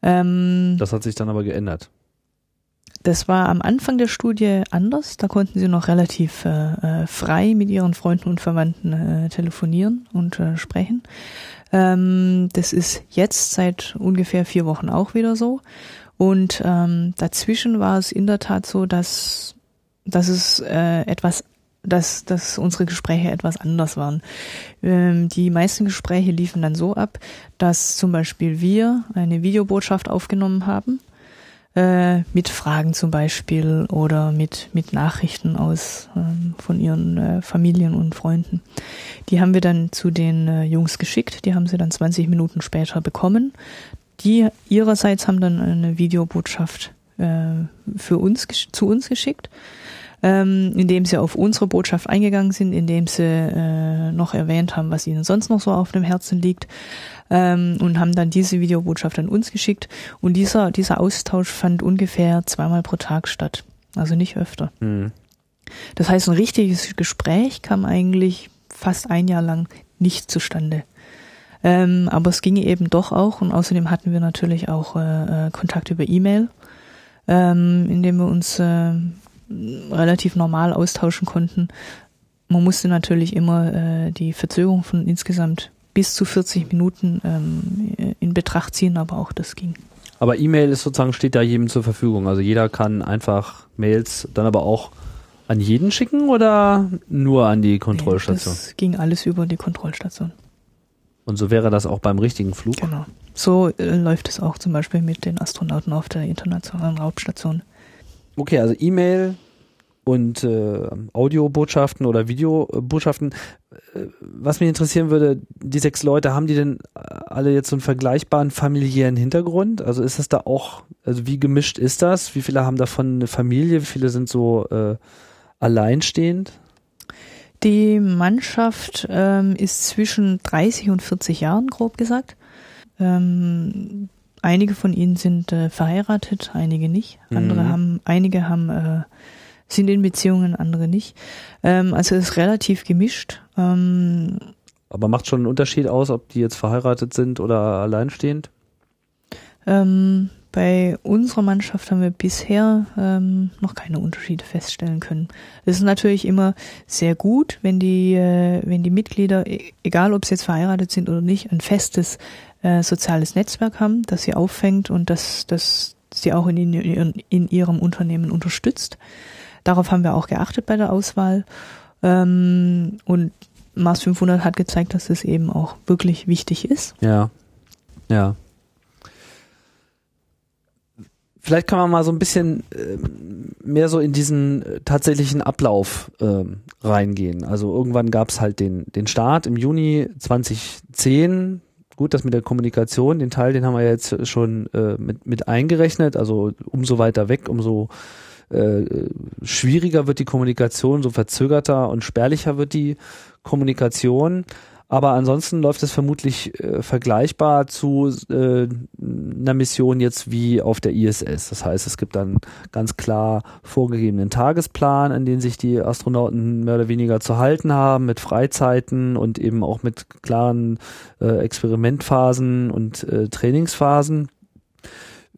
Ähm, das hat sich dann aber geändert. Das war am Anfang der Studie anders. Da konnten sie noch relativ äh, äh, frei mit ihren Freunden und Verwandten äh, telefonieren und äh, sprechen. Ähm, das ist jetzt seit ungefähr vier Wochen auch wieder so. Und ähm, dazwischen war es in der Tat so, dass, dass es äh, etwas dass, dass unsere Gespräche etwas anders waren. Ähm, die meisten Gespräche liefen dann so ab, dass zum Beispiel wir eine Videobotschaft aufgenommen haben äh, mit Fragen zum Beispiel oder mit, mit Nachrichten aus ähm, von ihren äh, Familien und Freunden. Die haben wir dann zu den äh, Jungs geschickt, die haben sie dann 20 Minuten später bekommen. Die ihrerseits haben dann eine Videobotschaft äh, für uns zu uns geschickt ähm, indem sie auf unsere Botschaft eingegangen sind, indem sie äh, noch erwähnt haben, was ihnen sonst noch so auf dem Herzen liegt ähm, und haben dann diese Videobotschaft an uns geschickt. Und dieser, dieser Austausch fand ungefähr zweimal pro Tag statt, also nicht öfter. Mhm. Das heißt, ein richtiges Gespräch kam eigentlich fast ein Jahr lang nicht zustande. Ähm, aber es ging eben doch auch und außerdem hatten wir natürlich auch äh, äh Kontakt über E-Mail, ähm, indem wir uns äh, relativ normal austauschen konnten. Man musste natürlich immer äh, die Verzögerung von insgesamt bis zu 40 Minuten ähm, in Betracht ziehen, aber auch das ging. Aber E-Mail ist sozusagen, steht da jedem zur Verfügung. Also jeder kann einfach Mails dann aber auch an jeden schicken oder nur an die Kontrollstation? das ging alles über die Kontrollstation. Und so wäre das auch beim richtigen Flug? Genau. So äh, läuft es auch zum Beispiel mit den Astronauten auf der internationalen Raumstation. Okay, also E-Mail und äh, Audiobotschaften oder Videobotschaften. Äh, was mich interessieren würde, die sechs Leute, haben die denn alle jetzt so einen vergleichbaren familiären Hintergrund? Also ist das da auch, also wie gemischt ist das? Wie viele haben davon eine Familie? Wie viele sind so äh, alleinstehend? Die Mannschaft ähm, ist zwischen 30 und 40 Jahren, grob gesagt. Ähm, Einige von ihnen sind äh, verheiratet, einige nicht. Andere mhm. haben, einige haben äh, sind in Beziehungen, andere nicht. Ähm, also es ist relativ gemischt. Ähm, Aber macht schon einen Unterschied aus, ob die jetzt verheiratet sind oder alleinstehend? Ähm, bei unserer Mannschaft haben wir bisher ähm, noch keine Unterschiede feststellen können. Es ist natürlich immer sehr gut, wenn die, äh, wenn die Mitglieder, e-, egal ob sie jetzt verheiratet sind oder nicht, ein festes äh, soziales Netzwerk haben, das sie auffängt und das, das sie auch in, in, in ihrem Unternehmen unterstützt. Darauf haben wir auch geachtet bei der Auswahl. Ähm, und Mars 500 hat gezeigt, dass es eben auch wirklich wichtig ist. Ja, ja. Vielleicht kann man mal so ein bisschen äh, mehr so in diesen äh, tatsächlichen Ablauf äh, reingehen. Also irgendwann gab es halt den, den Start im Juni 2010 gut, das mit der Kommunikation, den Teil, den haben wir jetzt schon äh, mit, mit eingerechnet. Also umso weiter weg, umso äh, schwieriger wird die Kommunikation, so verzögerter und spärlicher wird die Kommunikation. Aber ansonsten läuft es vermutlich äh, vergleichbar zu äh, einer Mission jetzt wie auf der ISS. Das heißt, es gibt dann ganz klar vorgegebenen Tagesplan, an den sich die Astronauten mehr oder weniger zu halten haben, mit Freizeiten und eben auch mit klaren äh, Experimentphasen und äh, Trainingsphasen.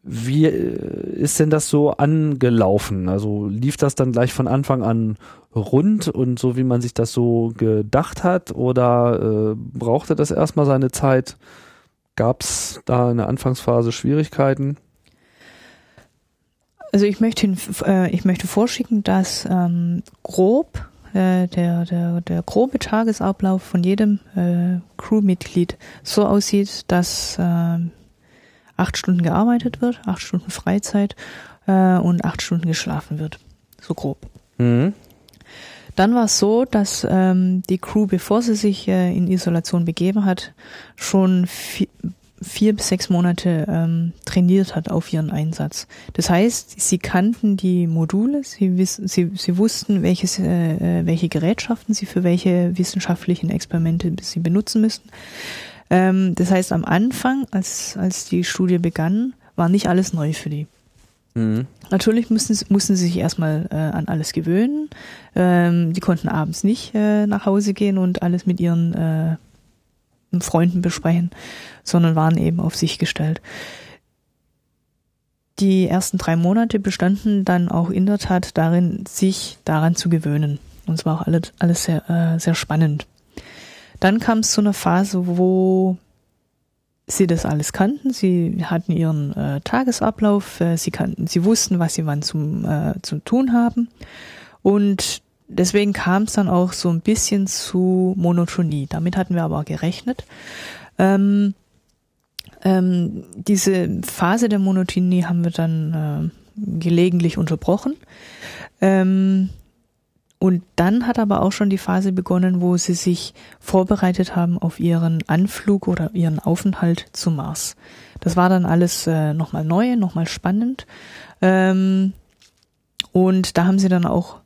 Wie äh, ist denn das so angelaufen? Also lief das dann gleich von Anfang an rund und so, wie man sich das so gedacht hat? Oder äh, brauchte das erstmal seine Zeit? Gab es da in der Anfangsphase Schwierigkeiten? Also ich möchte, äh, ich möchte vorschicken, dass ähm, grob äh, der, der, der grobe Tagesablauf von jedem äh, Crewmitglied so aussieht, dass äh, acht Stunden gearbeitet wird, acht Stunden Freizeit äh, und acht Stunden geschlafen wird. So grob. Mhm. Dann war es so, dass ähm, die Crew, bevor sie sich äh, in Isolation begeben hat, schon vier bis sechs Monate ähm, trainiert hat auf ihren Einsatz. Das heißt, sie kannten die Module, sie, wiss, sie, sie wussten, welches, äh, welche Gerätschaften sie für welche wissenschaftlichen Experimente sie benutzen müssten. Ähm, das heißt, am Anfang, als, als die Studie begann, war nicht alles neu für die. Mhm. Natürlich mussten, mussten sie sich erstmal äh, an alles gewöhnen. Ähm, die konnten abends nicht äh, nach Hause gehen und alles mit ihren äh, Freunden besprechen, sondern waren eben auf sich gestellt. Die ersten drei Monate bestanden dann auch in der Tat darin, sich daran zu gewöhnen. Und es war auch alles, alles sehr, äh, sehr spannend. Dann kam es zu einer Phase, wo sie das alles kannten. Sie hatten ihren äh, Tagesablauf, äh, sie kannten, sie wussten, was sie wann zum, äh, zu tun haben. Und deswegen kam es dann auch so ein bisschen zu Monotonie. Damit hatten wir aber gerechnet. Ähm, ähm, diese Phase der Monotonie haben wir dann äh, gelegentlich unterbrochen. Ähm, und dann hat aber auch schon die Phase begonnen, wo sie sich vorbereitet haben auf ihren Anflug oder ihren Aufenthalt zum Mars. Das war dann alles äh, nochmal neu, nochmal spannend. Ähm, und da haben sie dann auch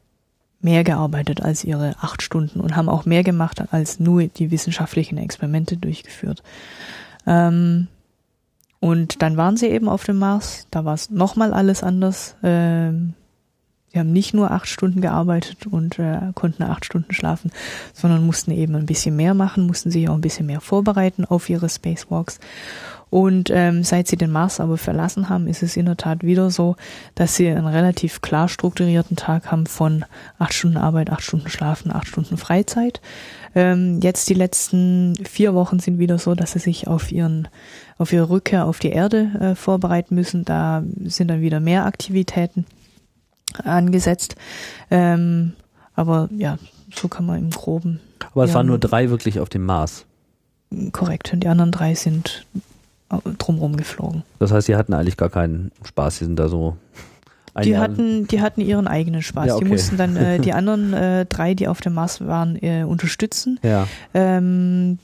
mehr gearbeitet als ihre acht Stunden und haben auch mehr gemacht als nur die wissenschaftlichen Experimente durchgeführt. Ähm, und dann waren sie eben auf dem Mars, da war es nochmal alles anders. Ähm, sie haben nicht nur acht Stunden gearbeitet und äh, konnten acht Stunden schlafen, sondern mussten eben ein bisschen mehr machen, mussten sich auch ein bisschen mehr vorbereiten auf ihre Spacewalks. Und ähm, seit sie den Mars aber verlassen haben, ist es in der Tat wieder so, dass sie einen relativ klar strukturierten Tag haben von acht Stunden Arbeit, acht Stunden Schlafen, acht Stunden Freizeit. Ähm, jetzt die letzten vier Wochen sind wieder so, dass sie sich auf ihren auf ihre Rückkehr auf die Erde äh, vorbereiten müssen. Da sind dann wieder mehr Aktivitäten angesetzt. Ähm, aber ja, so kann man im Groben. Aber es ja, waren nur drei wirklich auf dem Mars. Korrekt. Und die anderen drei sind drumherum geflogen. Das heißt, die hatten eigentlich gar keinen Spaß, die sind da so. Die hatten, die hatten ihren eigenen Spaß. Ja, okay. Die mussten dann äh, die anderen äh, drei, die auf dem Mars waren, äh, unterstützen. Ja. Ähm,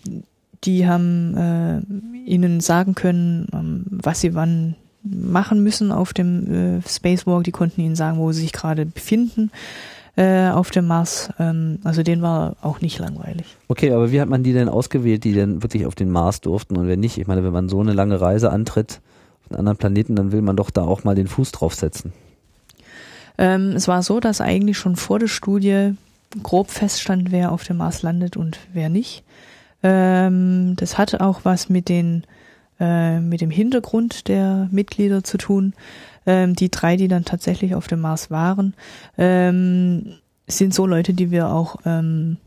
die haben äh, ihnen sagen können, ähm, was sie wann machen müssen auf dem äh, Spacewalk. Die konnten ihnen sagen, wo sie sich gerade befinden äh, auf dem Mars. Ähm, also den war auch nicht langweilig. Okay, aber wie hat man die denn ausgewählt, die denn wirklich auf den Mars durften und wenn nicht? Ich meine, wenn man so eine lange Reise antritt auf einen anderen Planeten, dann will man doch da auch mal den Fuß draufsetzen. Ähm, es war so, dass eigentlich schon vor der Studie grob feststand, wer auf dem Mars landet und wer nicht. Ähm, das hatte auch was mit den äh, mit dem Hintergrund der Mitglieder zu tun. Ähm, die drei, die dann tatsächlich auf dem Mars waren, ähm, sind so Leute, die wir auch ähm,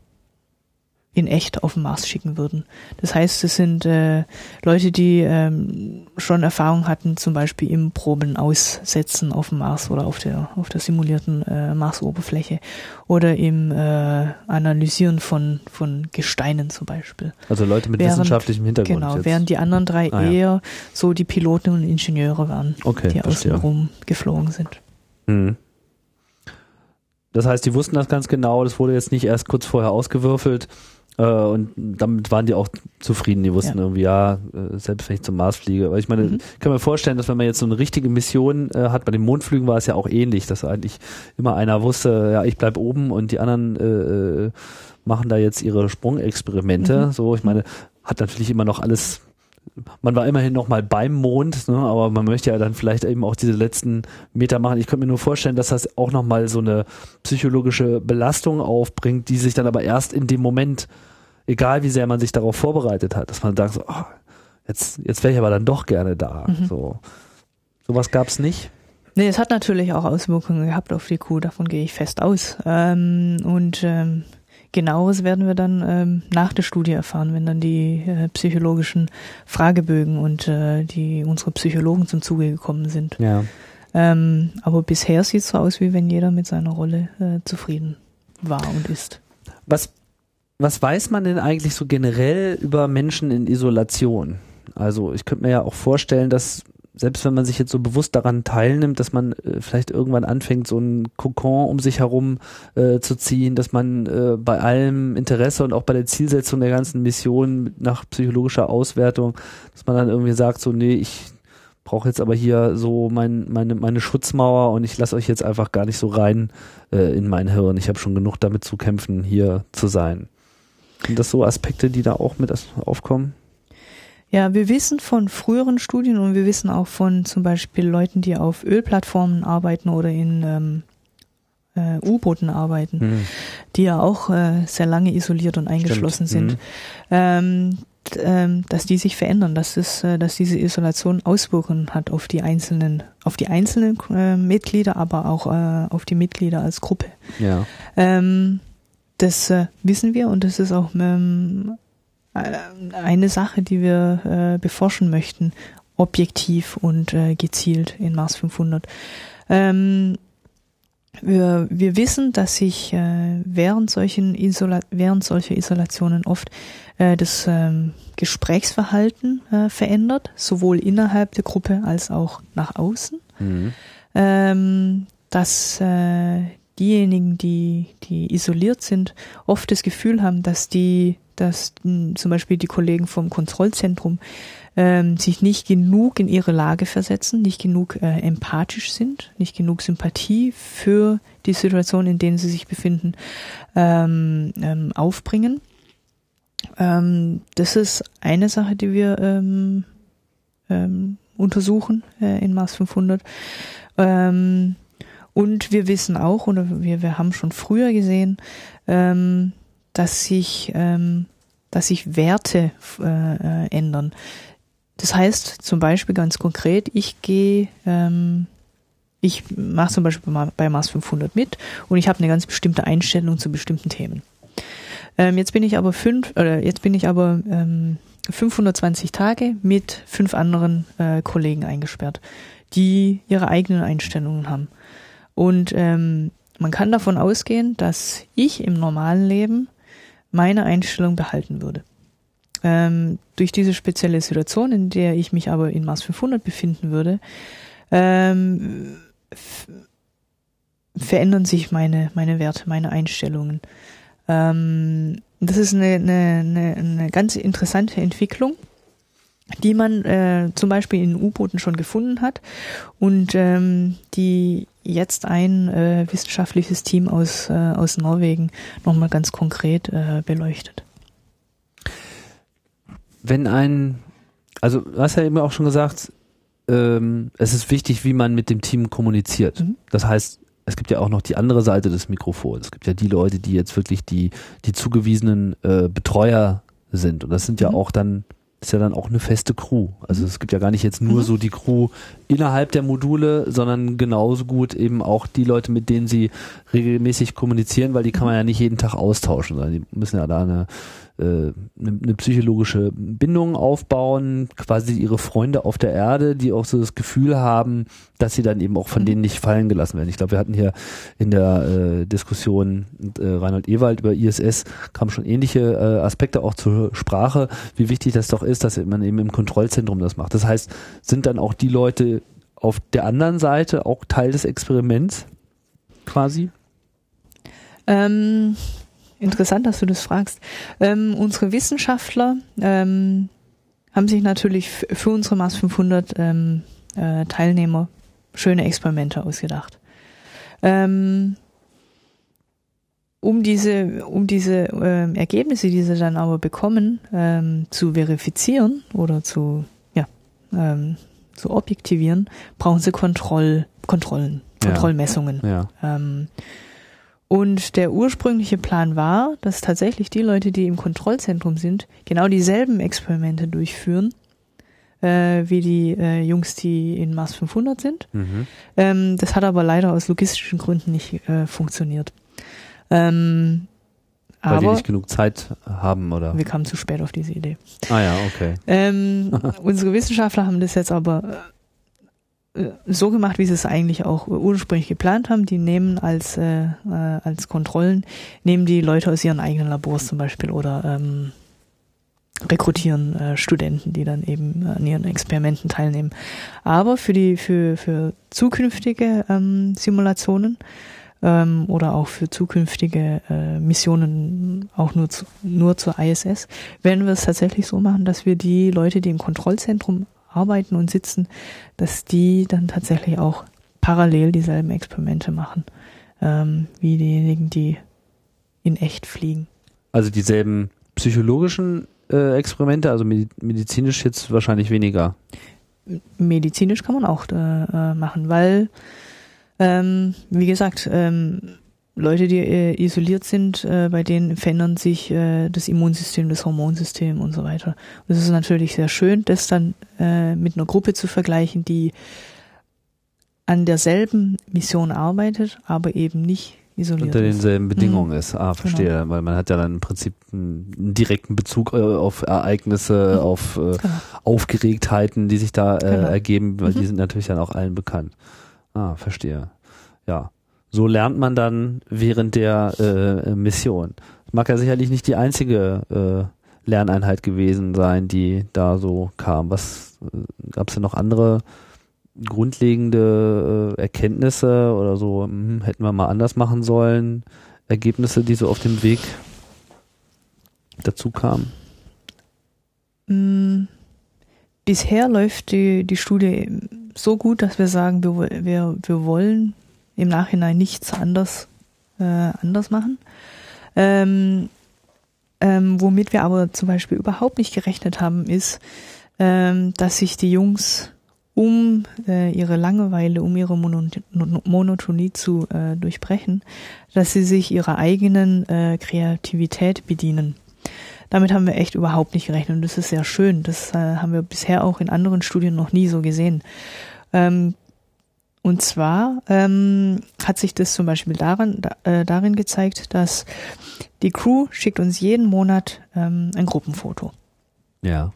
in echt auf den Mars schicken würden. Das heißt, es sind äh, Leute, die ähm, schon Erfahrung hatten, zum Beispiel im Proben aussetzen auf dem Mars oder auf der auf der simulierten äh, Marsoberfläche oder im äh, Analysieren von von Gesteinen zum Beispiel. Also Leute mit während, wissenschaftlichem Hintergrund. Genau, jetzt. während die anderen drei ah, eher ja. so die Piloten und Ingenieure waren, okay, die außenrum geflogen sind. Mhm. Das heißt, die wussten das ganz genau, das wurde jetzt nicht erst kurz vorher ausgewürfelt, und damit waren die auch zufrieden. Die wussten ja. irgendwie, ja, äh, selbst wenn ich zum Mars fliege. Aber ich meine, mhm. ich kann mir vorstellen, dass wenn man jetzt so eine richtige Mission äh, hat, bei den Mondflügen war es ja auch ähnlich, dass eigentlich immer einer wusste, ja, ich bleib oben und die anderen äh, äh machen da jetzt ihre Sprungexperimente. Mhm. So, ich meine, hat natürlich immer noch alles man war immerhin noch mal beim Mond, ne, aber man möchte ja dann vielleicht eben auch diese letzten Meter machen. Ich könnte mir nur vorstellen, dass das auch noch mal so eine psychologische Belastung aufbringt, die sich dann aber erst in dem Moment, egal wie sehr man sich darauf vorbereitet hat, dass man sagt, so, oh, jetzt, jetzt wäre ich aber dann doch gerne da. Mhm. So. Sowas gab es nicht. Nee, es hat natürlich auch Auswirkungen gehabt auf die Kuh, davon gehe ich fest aus. Ähm, und ähm, Genaueres werden wir dann ähm, nach der Studie erfahren, wenn dann die äh, psychologischen Fragebögen und äh, die unsere Psychologen zum Zuge gekommen sind. Ja. Ähm, aber bisher sieht es so aus, wie wenn jeder mit seiner Rolle äh, zufrieden war und ist. Was, was weiß man denn eigentlich so generell über Menschen in Isolation? Also ich könnte mir ja auch vorstellen, dass selbst wenn man sich jetzt so bewusst daran teilnimmt, dass man äh, vielleicht irgendwann anfängt, so ein Kokon um sich herum äh, zu ziehen, dass man äh, bei allem Interesse und auch bei der Zielsetzung der ganzen Mission nach psychologischer Auswertung, dass man dann irgendwie sagt, so, nee, ich brauche jetzt aber hier so mein, meine, meine Schutzmauer und ich lasse euch jetzt einfach gar nicht so rein äh, in mein Hirn. Ich habe schon genug damit zu kämpfen, hier zu sein. Sind das so Aspekte, die da auch mit aufkommen? Ja, wir wissen von früheren Studien und wir wissen auch von zum Beispiel Leuten, die auf Ölplattformen arbeiten oder in ähm, äh, U-Booten arbeiten, mhm. die ja auch äh, sehr lange isoliert und eingeschlossen Stimmt. sind, mhm. ähm, ähm, dass die sich verändern, dass es, äh, dass diese Isolation Auswirkungen hat auf die einzelnen, auf die einzelnen äh, Mitglieder, aber auch äh, auf die Mitglieder als Gruppe. Ja. Ähm, das äh, wissen wir und das ist auch ähm, äh, eine Sache, die wir äh, beforschen möchten, objektiv und äh, gezielt in Mars 500. Ähm, wir, wir wissen, dass sich äh, während, solchen Isola während solcher Isolationen oft äh, das ähm, Gesprächsverhalten äh, verändert, sowohl innerhalb der Gruppe als auch nach außen. Mhm. Ähm, dass äh, diejenigen, die, die isoliert sind, oft das Gefühl haben, dass die dass hm, zum Beispiel die Kollegen vom Kontrollzentrum ähm, sich nicht genug in ihre Lage versetzen, nicht genug äh, empathisch sind, nicht genug Sympathie für die Situation, in denen sie sich befinden, ähm, ähm, aufbringen. Ähm, das ist eine Sache, die wir ähm, ähm, untersuchen äh, in Mars 500. Ähm, und wir wissen auch, und wir, wir haben schon früher gesehen, ähm, dass sich, ähm, dass sich Werte äh, äh, ändern. Das heißt zum Beispiel ganz konkret, ich gehe, ähm, ich mache zum Beispiel bei Mars 500 mit und ich habe eine ganz bestimmte Einstellung zu bestimmten Themen. Ähm, jetzt bin ich aber fünf, oder jetzt bin ich aber ähm, 520 Tage mit fünf anderen äh, Kollegen eingesperrt, die ihre eigenen Einstellungen haben. Und ähm, man kann davon ausgehen, dass ich im normalen Leben meine Einstellung behalten würde. Ähm, durch diese spezielle Situation, in der ich mich aber in Mars 500 befinden würde, ähm, verändern sich meine, meine Werte, meine Einstellungen. Ähm, das ist eine, eine, eine, eine ganz interessante Entwicklung, die man äh, zum Beispiel in U-Booten schon gefunden hat und ähm, die jetzt ein äh, wissenschaftliches Team aus, äh, aus Norwegen nochmal ganz konkret äh, beleuchtet. Wenn ein, also du hast ja eben auch schon gesagt, ähm, es ist wichtig, wie man mit dem Team kommuniziert. Mhm. Das heißt, es gibt ja auch noch die andere Seite des Mikrofons. Es gibt ja die Leute, die jetzt wirklich die, die zugewiesenen äh, Betreuer sind. Und das sind ja mhm. auch dann ist ja dann auch eine feste Crew. Also es gibt ja gar nicht jetzt nur mhm. so die Crew innerhalb der Module, sondern genauso gut eben auch die Leute, mit denen sie regelmäßig kommunizieren, weil die kann man ja nicht jeden Tag austauschen, sondern die müssen ja da eine eine, äh, eine psychologische Bindung aufbauen, quasi ihre Freunde auf der Erde, die auch so das Gefühl haben, dass sie dann eben auch von mhm. denen nicht fallen gelassen werden. Ich glaube, wir hatten hier in der äh, Diskussion äh, Reinhold Ewald über ISS kamen schon ähnliche äh, Aspekte auch zur Sprache, wie wichtig das doch ist, dass man eben im Kontrollzentrum das macht. Das heißt, sind dann auch die Leute auf der anderen Seite auch Teil des Experiments quasi? Ähm, Interessant, dass du das fragst. Ähm, unsere Wissenschaftler ähm, haben sich natürlich für unsere Mars 500 ähm, äh, Teilnehmer schöne Experimente ausgedacht. Ähm, um diese, um diese ähm, Ergebnisse, die sie dann aber bekommen, ähm, zu verifizieren oder zu, ja, ähm, zu objektivieren, brauchen sie Kontroll, Kontrollen, Kontrollmessungen. Ja. ja. Ähm, und der ursprüngliche Plan war, dass tatsächlich die Leute, die im Kontrollzentrum sind, genau dieselben Experimente durchführen, äh, wie die äh, Jungs, die in Mars 500 sind. Mhm. Ähm, das hat aber leider aus logistischen Gründen nicht äh, funktioniert. Ähm, Weil aber die nicht genug Zeit haben, oder? Wir kamen zu spät auf diese Idee. Ah ja, okay. Ähm, unsere Wissenschaftler haben das jetzt aber äh, so gemacht, wie sie es eigentlich auch ursprünglich geplant haben. Die nehmen als, äh, äh, als Kontrollen, nehmen die Leute aus ihren eigenen Labors zum Beispiel oder ähm, rekrutieren äh, Studenten, die dann eben an ihren Experimenten teilnehmen. Aber für die für für zukünftige ähm, Simulationen ähm, oder auch für zukünftige äh, Missionen auch nur zu, nur zur ISS werden wir es tatsächlich so machen, dass wir die Leute, die im Kontrollzentrum arbeiten und sitzen, dass die dann tatsächlich auch parallel dieselben Experimente machen ähm, wie diejenigen, die in echt fliegen. Also dieselben psychologischen äh, Experimente, also medizinisch jetzt wahrscheinlich weniger. Medizinisch kann man auch äh, äh, machen, weil, ähm, wie gesagt, ähm, Leute, die äh, isoliert sind, äh, bei denen verändern sich äh, das Immunsystem, das Hormonsystem und so weiter. Und es ist natürlich sehr schön, das dann äh, mit einer Gruppe zu vergleichen, die an derselben Mission arbeitet, aber eben nicht isoliert unter denselben Bedingungen mhm. ist. Ah, verstehe. Genau. Weil man hat ja dann im Prinzip einen, einen direkten Bezug äh, auf Ereignisse, mhm. auf äh, genau. Aufgeregtheiten, die sich da genau. ergeben, weil mhm. die sind natürlich dann auch allen bekannt. Ah, verstehe. Ja. So lernt man dann während der äh, Mission. Mag ja sicherlich nicht die einzige äh, Lerneinheit gewesen sein, die da so kam. Was äh, gab es denn noch andere grundlegende äh, Erkenntnisse oder so, hm, hätten wir mal anders machen sollen, Ergebnisse, die so auf dem Weg dazu kamen? Mm, bisher läuft die, die Studie so gut, dass wir sagen, wir, wir, wir wollen im Nachhinein nichts anders, äh, anders machen. Ähm, ähm, womit wir aber zum Beispiel überhaupt nicht gerechnet haben, ist, ähm, dass sich die Jungs um äh, ihre Langeweile, um ihre Monotonie zu äh, durchbrechen, dass sie sich ihrer eigenen äh, Kreativität bedienen. Damit haben wir echt überhaupt nicht gerechnet und das ist sehr schön. Das äh, haben wir bisher auch in anderen Studien noch nie so gesehen. Ähm, und zwar ähm, hat sich das zum Beispiel daran, da, äh, darin gezeigt, dass die Crew schickt uns jeden Monat ähm, ein Gruppenfoto. Ja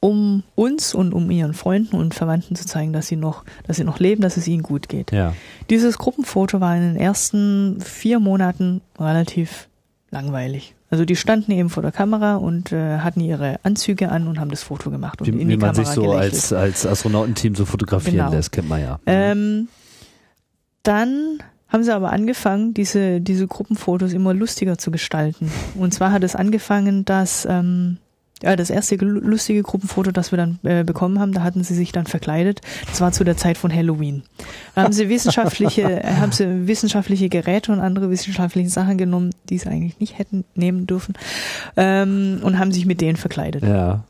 um uns und um ihren Freunden und Verwandten zu zeigen, dass sie noch, dass sie noch leben, dass es ihnen gut geht. Ja. Dieses Gruppenfoto war in den ersten vier Monaten relativ langweilig. Also die standen eben vor der Kamera und äh, hatten ihre Anzüge an und haben das Foto gemacht und wie, in die wie man Kamera sich so gelächelt. als als Astronautenteam so fotografieren Genau. lässt, kennt man ja. Ähm, dann haben sie aber angefangen, diese, diese Gruppenfotos immer lustiger zu gestalten. Und zwar hat es angefangen, dass ähm, ja, das erste lustige Gruppenfoto, das wir dann äh, bekommen haben, da hatten sie sich dann verkleidet. Das war zu der Zeit von Halloween. Da haben sie wissenschaftliche, äh, haben sie wissenschaftliche Geräte und andere wissenschaftliche Sachen genommen, die sie eigentlich nicht hätten nehmen dürfen, ähm, und haben sich mit denen verkleidet. Ja.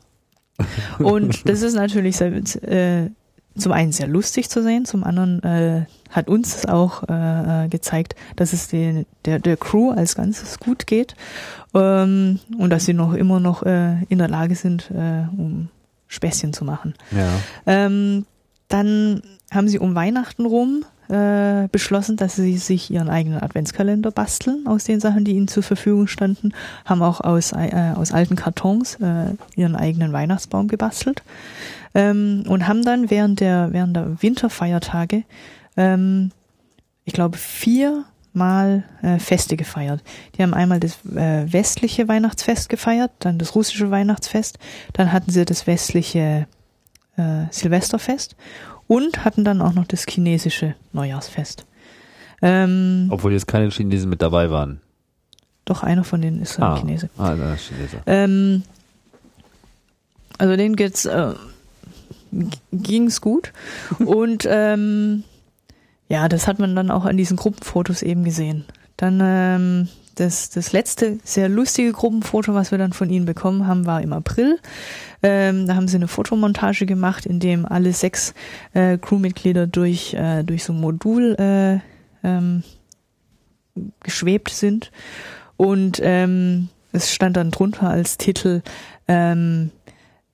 Und das ist natürlich sehr, äh, zum einen sehr lustig zu sehen, zum anderen äh, hat uns das auch äh, gezeigt, dass es den, der, der Crew als Ganzes gut geht ähm, und dass sie noch immer noch äh, in der Lage sind, äh, um Späßchen zu machen. Ja. Ähm, dann haben sie um Weihnachten rum äh, beschlossen, dass sie sich ihren eigenen Adventskalender basteln aus den Sachen, die ihnen zur Verfügung standen, haben auch aus, äh, aus alten Kartons äh, ihren eigenen Weihnachtsbaum gebastelt ähm, und haben dann während der, während der Winterfeiertage, ähm, ich glaube, vier Mal äh, Feste gefeiert. Die haben einmal das äh, westliche Weihnachtsfest gefeiert, dann das russische Weihnachtsfest, dann hatten sie das westliche äh, Silvesterfest und hatten dann auch noch das chinesische Neujahrsfest. Ähm, Obwohl jetzt keine Chinesen mit dabei waren. doch einer von denen ist ein Ah, Chinese. ah das ist Chinese. Ähm, also denen geht's, äh, ging's gut. Und ähm, ja, das hat man dann auch an diesen Gruppenfotos eben gesehen. Dann ähm, das, das letzte sehr lustige Gruppenfoto, was wir dann von ihnen bekommen haben, war im April. Ähm, da haben sie eine Fotomontage gemacht, in dem alle sechs äh, Crewmitglieder durch, äh, durch so ein Modul äh, ähm, geschwebt sind. Und ähm, es stand dann drunter als Titel, ähm,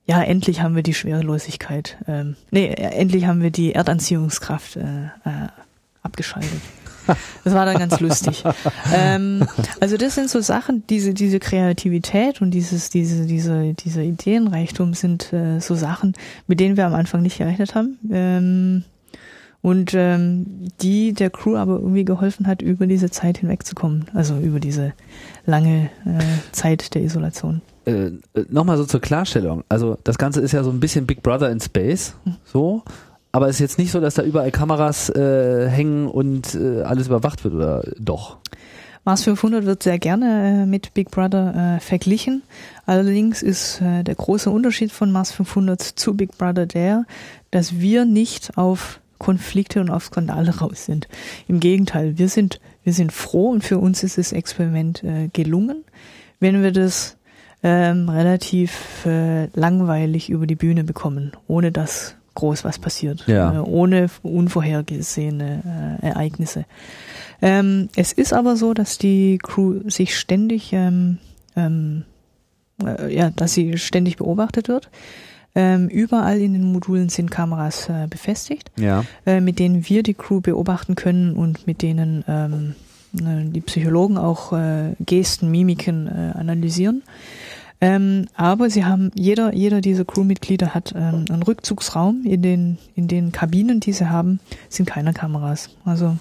ja, endlich haben wir die Schwerelosigkeit. Ähm, nee, endlich haben wir die Erdanziehungskraft äh, äh, abgeschaltet. Das war dann ganz lustig. ähm, also das sind so Sachen, diese diese Kreativität und dieses diese diese dieser Ideenreichtum sind äh, so Sachen, mit denen wir am Anfang nicht gerechnet haben ähm, und ähm, die der Crew aber irgendwie geholfen hat, über diese Zeit hinwegzukommen. Also über diese lange äh, Zeit der Isolation. äh, nochmal so zur Klarstellung. Also das Ganze ist ja so ein bisschen Big Brother in Space, Hm. so. Aber es ist jetzt nicht so, dass da überall Kameras äh, hängen und äh, alles überwacht wird, oder doch? Mars 500 wird sehr gerne äh, mit Big Brother äh, verglichen. Allerdings ist äh, der große Unterschied von Mars 500 zu Big Brother der, dass wir nicht auf Konflikte und auf Skandale raus sind. Im Gegenteil, wir sind, wir sind froh und für uns ist das Experiment äh, gelungen, wenn wir das ähm, relativ äh, langweilig über die Bühne bekommen, ohne dass groß was passiert, Ja. äh, ohne unvorhergesehene äh, Ereignisse. Ähm, es ist aber so, dass die Crew sich ständig, ähm, ähm, äh, ja, dass sie ständig beobachtet wird. Ähm, überall in den Modulen sind Kameras äh, befestigt, Ja. äh, mit denen wir die Crew beobachten können und mit denen ähm, äh, die Psychologen auch Gesten, Mimiken analysieren. Ähm, aber sie haben, jeder, jeder dieser Crewmitglieder hat ähm, einen Rückzugsraum. In den, in den Kabinen, die sie haben, sind keine Kameras. Also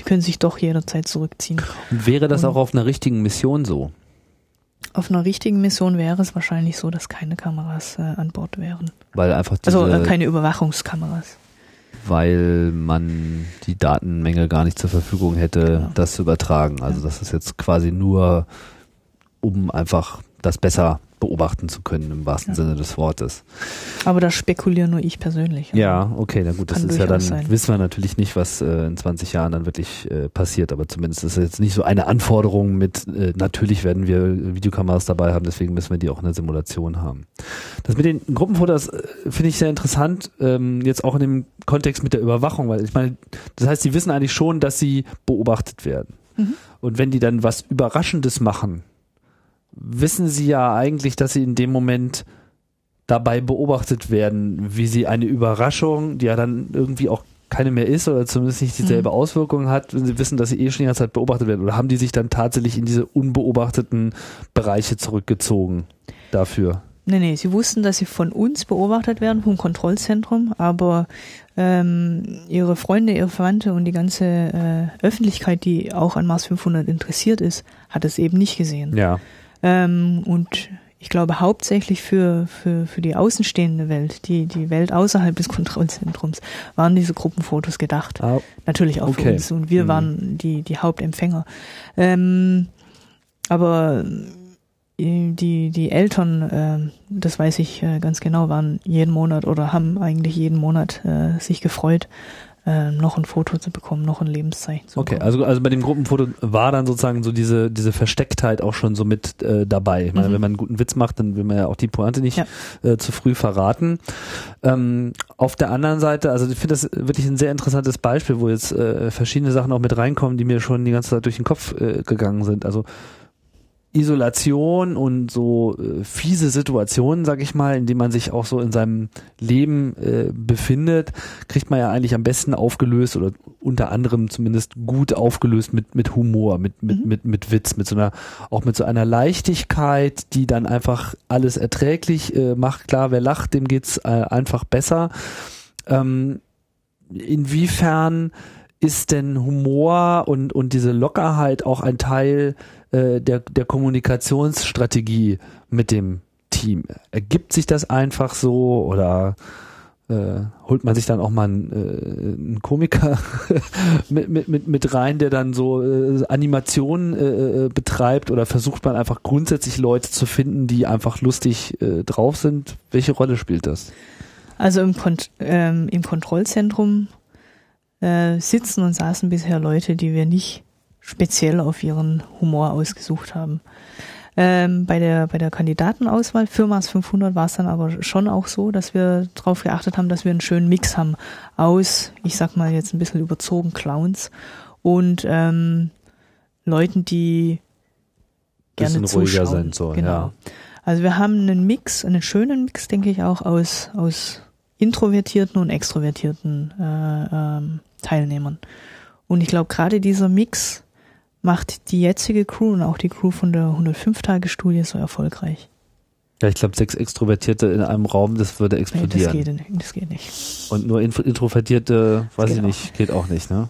die können sich doch jederzeit zurückziehen. Und wäre das Und- auch auf einer richtigen Mission so? Auf einer richtigen Mission wäre es wahrscheinlich so, dass keine Kameras äh, an Bord wären. Weil einfach diese, Also äh, keine Überwachungskameras. weil man die Datenmenge gar nicht zur Verfügung hätte, Genau. das zu übertragen. Also das ist jetzt quasi nur, um einfach das besser beobachten zu können im wahrsten Ja. Sinne des Wortes. Aber da spekuliere nur ich persönlich. Ja, okay, na gut, das ist ja dann, sein. wissen wir natürlich nicht, was äh, in 20 Jahren dann wirklich äh, passiert, aber zumindest ist es jetzt nicht so eine Anforderung mit, äh, natürlich werden wir Videokameras dabei haben, deswegen müssen wir die auch in der Simulation haben. Das mit den Gruppenfotos äh, finde ich sehr interessant, ähm, jetzt auch in dem Kontext mit der Überwachung, weil ich meine, das heißt, sie wissen eigentlich schon, dass sie beobachtet werden. Mhm. Und wenn die dann was Überraschendes machen, wissen sie ja eigentlich, dass sie in dem Moment dabei beobachtet werden, wie sie eine Überraschung, die ja dann irgendwie auch keine mehr ist oder zumindest nicht dieselbe Mhm. Auswirkung hat, wenn sie wissen, dass sie eh schon die ganze Zeit beobachtet werden oder haben die sich dann tatsächlich in diese unbeobachteten Bereiche zurückgezogen dafür? Nee, nee, sie wussten, dass sie von uns beobachtet werden, vom Kontrollzentrum, aber ähm, ihre Freunde, ihre Verwandte und die ganze äh, Öffentlichkeit, die auch an Mars 500 interessiert ist, hat es eben nicht gesehen. Ja. Ähm, und ich glaube hauptsächlich für, für, für die außenstehende Welt, die, die Welt außerhalb des Kontrollzentrums, waren diese Gruppenfotos gedacht. Ah, Natürlich auch Okay. für uns und wir Mhm. waren die, die Hauptempfänger. Ähm, aber äh, die, die Eltern, äh, das weiß ich äh, ganz genau, waren jeden Monat oder haben eigentlich jeden Monat äh, sich gefreut, äh, noch ein Foto zu bekommen, noch ein Lebenszeichen zu Okay, bekommen. also, also bei dem Gruppenfoto war dann sozusagen so diese, diese Verstecktheit auch schon so mit äh, dabei. Ich meine, Mhm. wenn man einen guten Witz macht, dann will man ja auch die Pointe nicht Ja. äh, zu früh verraten. Ähm, auf der anderen Seite, also ich finde das wirklich ein sehr interessantes Beispiel, wo jetzt äh, verschiedene Sachen auch mit reinkommen, die mir schon die ganze Zeit durch den Kopf äh, gegangen sind. Also Isolation und so äh, fiese Situationen, sag ich mal, in denen man sich auch so in seinem Leben äh, befindet, kriegt man ja eigentlich am besten aufgelöst oder unter anderem zumindest gut aufgelöst mit mit Humor, mit mit Mhm. mit mit Witz, mit so einer auch mit so einer Leichtigkeit, die dann einfach alles erträglich äh, macht. Klar, wer lacht, dem geht's äh, einfach besser. Ähm, inwiefern ist denn Humor und, und diese Lockerheit auch ein Teil äh, der, der Kommunikationsstrategie mit dem Team? Ergibt sich das einfach so oder äh, holt man sich dann auch mal einen, äh, einen Komiker mit, mit, mit, mit rein, der dann so äh, Animationen äh, äh, betreibt oder versucht man einfach grundsätzlich Leute zu finden, die einfach lustig äh, drauf sind? Welche Rolle spielt das? Also im, Kont ähm, im Kontrollzentrum äh, sitzen und saßen bisher Leute, die wir nicht speziell auf ihren Humor ausgesucht haben. Ähm, bei der bei der Kandidatenauswahl für Mars 500 war es dann aber schon auch so, dass wir darauf geachtet haben, dass wir einen schönen Mix haben aus, ich sag mal jetzt ein bisschen überzogen Clowns und ähm, Leuten, die gerne Bisschen ruhiger zuschauen. sind, so, genau. ja. Also wir haben einen Mix, einen schönen Mix, denke ich auch aus aus introvertierten und extrovertierten äh, ähm, Teilnehmern. Und ich glaube, gerade dieser Mix macht die jetzige Crew und auch die Crew von der 105-Tage-Studie so erfolgreich. Ja, ich glaube, sechs Extrovertierte in einem Raum, das würde Nee, das explodieren. geht nicht. Das geht nicht. Und nur Introvertierte, weiß ich auch nicht, geht auch nicht, ne?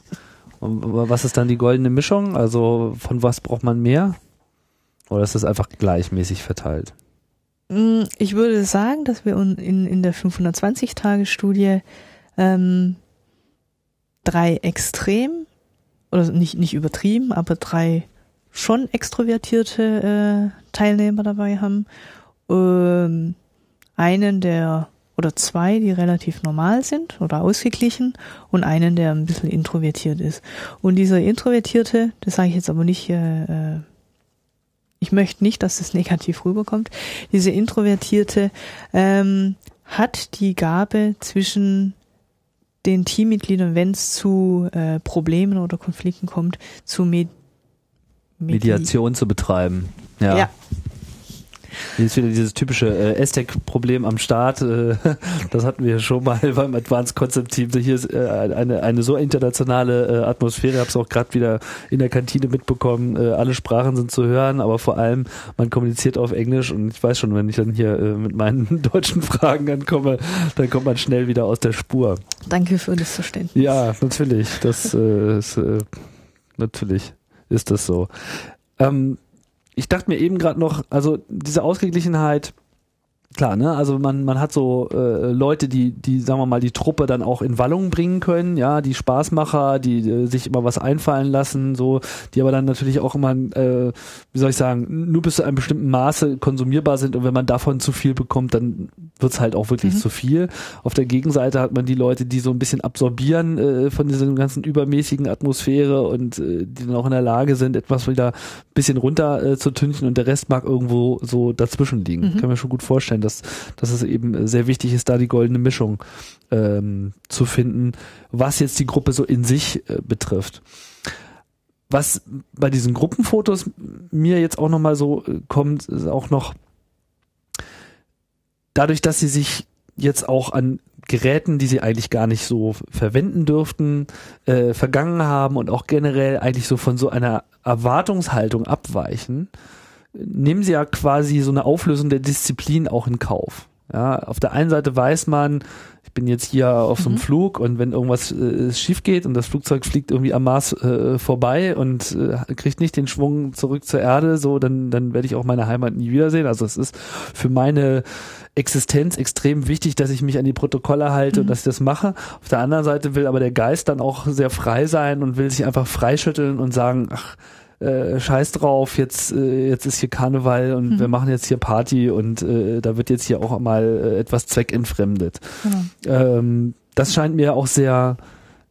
Und was ist dann die goldene Mischung? Also von was braucht man mehr? Oder ist das einfach gleichmäßig verteilt? Mm, ich würde sagen, dass wir in, in der 520-Tage-Studie ähm, drei extrem, oder nicht, nicht übertrieben, aber drei schon extrovertierte äh, Teilnehmer dabei haben. Ähm, einen, der oder zwei, die relativ normal sind oder ausgeglichen und einen, der ein bisschen introvertiert ist. Und dieser Introvertierte, das sage ich jetzt aber nicht, äh, ich möchte nicht, dass das negativ rüberkommt, diese Introvertierte ähm, hat die Gabe zwischen den Teammitgliedern, wenn es zu äh, Problemen oder Konflikten kommt, zu Med Mediation zu betreiben. Ja. ja. Hier ist wieder dieses typische äh, Aztec-Problem am Start. Äh, das hatten wir schon mal beim Advanced Concept Team. Hier ist äh, eine, eine so internationale äh, Atmosphäre. Ich habe es auch gerade wieder in der Kantine mitbekommen. Äh, alle Sprachen sind zu hören, aber vor allem man kommuniziert auf Englisch. Und ich weiß schon, wenn ich dann hier äh, mit meinen deutschen Fragen ankomme, dann kommt man schnell wieder aus der Spur. Danke für das Verständnis. Ja, natürlich. Das äh, ist äh, natürlich ist das so. Ähm, ich dachte mir eben gerade noch, also diese Ausgeglichenheit, klar, ne? Also man, man hat so äh, Leute, die, die, sagen wir mal, die Truppe dann auch in Wallung bringen können, ja, die Spaßmacher, die äh, sich immer was einfallen lassen, so, die aber dann natürlich auch immer, äh, wie soll ich sagen, nur bis zu einem bestimmten Maße konsumierbar sind und wenn man davon zu viel bekommt, dann wird's halt auch wirklich mhm. zu viel. Auf der Gegenseite hat man die Leute, die so ein bisschen absorbieren äh, von dieser ganzen übermäßigen Atmosphäre und äh, die dann auch in der Lage sind, etwas wieder ein bisschen runter äh, zu tünchen und der Rest mag irgendwo so dazwischen liegen. Mhm. Kann mir schon gut vorstellen, dass, dass es eben sehr wichtig ist, da die goldene Mischung ähm, zu finden, was jetzt die Gruppe so in sich äh, betrifft. Was bei diesen Gruppenfotos mir jetzt auch nochmal so äh, kommt, ist auch noch dadurch, dass sie sich jetzt auch an Geräten, die sie eigentlich gar nicht so verwenden dürften, äh, vergangen haben und auch generell eigentlich so von so einer Erwartungshaltung abweichen, nehmen sie ja quasi so eine Auflösung der Disziplin auch in Kauf. Ja, auf der einen Seite weiß man, ich bin jetzt hier auf so einem mhm. Flug und wenn irgendwas äh, schief geht und das Flugzeug fliegt irgendwie am Mars äh, vorbei und äh, kriegt nicht den Schwung zurück zur Erde, so dann dann werde ich auch meine Heimat nie wiedersehen. Also es ist für meine Existenz extrem wichtig, dass ich mich an die Protokolle halte mhm. und dass ich das mache. Auf der anderen Seite will aber der Geist dann auch sehr frei sein und will sich einfach freischütteln und sagen, ach, äh, scheiß drauf, jetzt, äh, jetzt ist hier Karneval und mhm. wir machen jetzt hier Party und äh, da wird jetzt hier auch mal äh, etwas zweckentfremdet. Mhm. Ähm, das scheint mir auch sehr,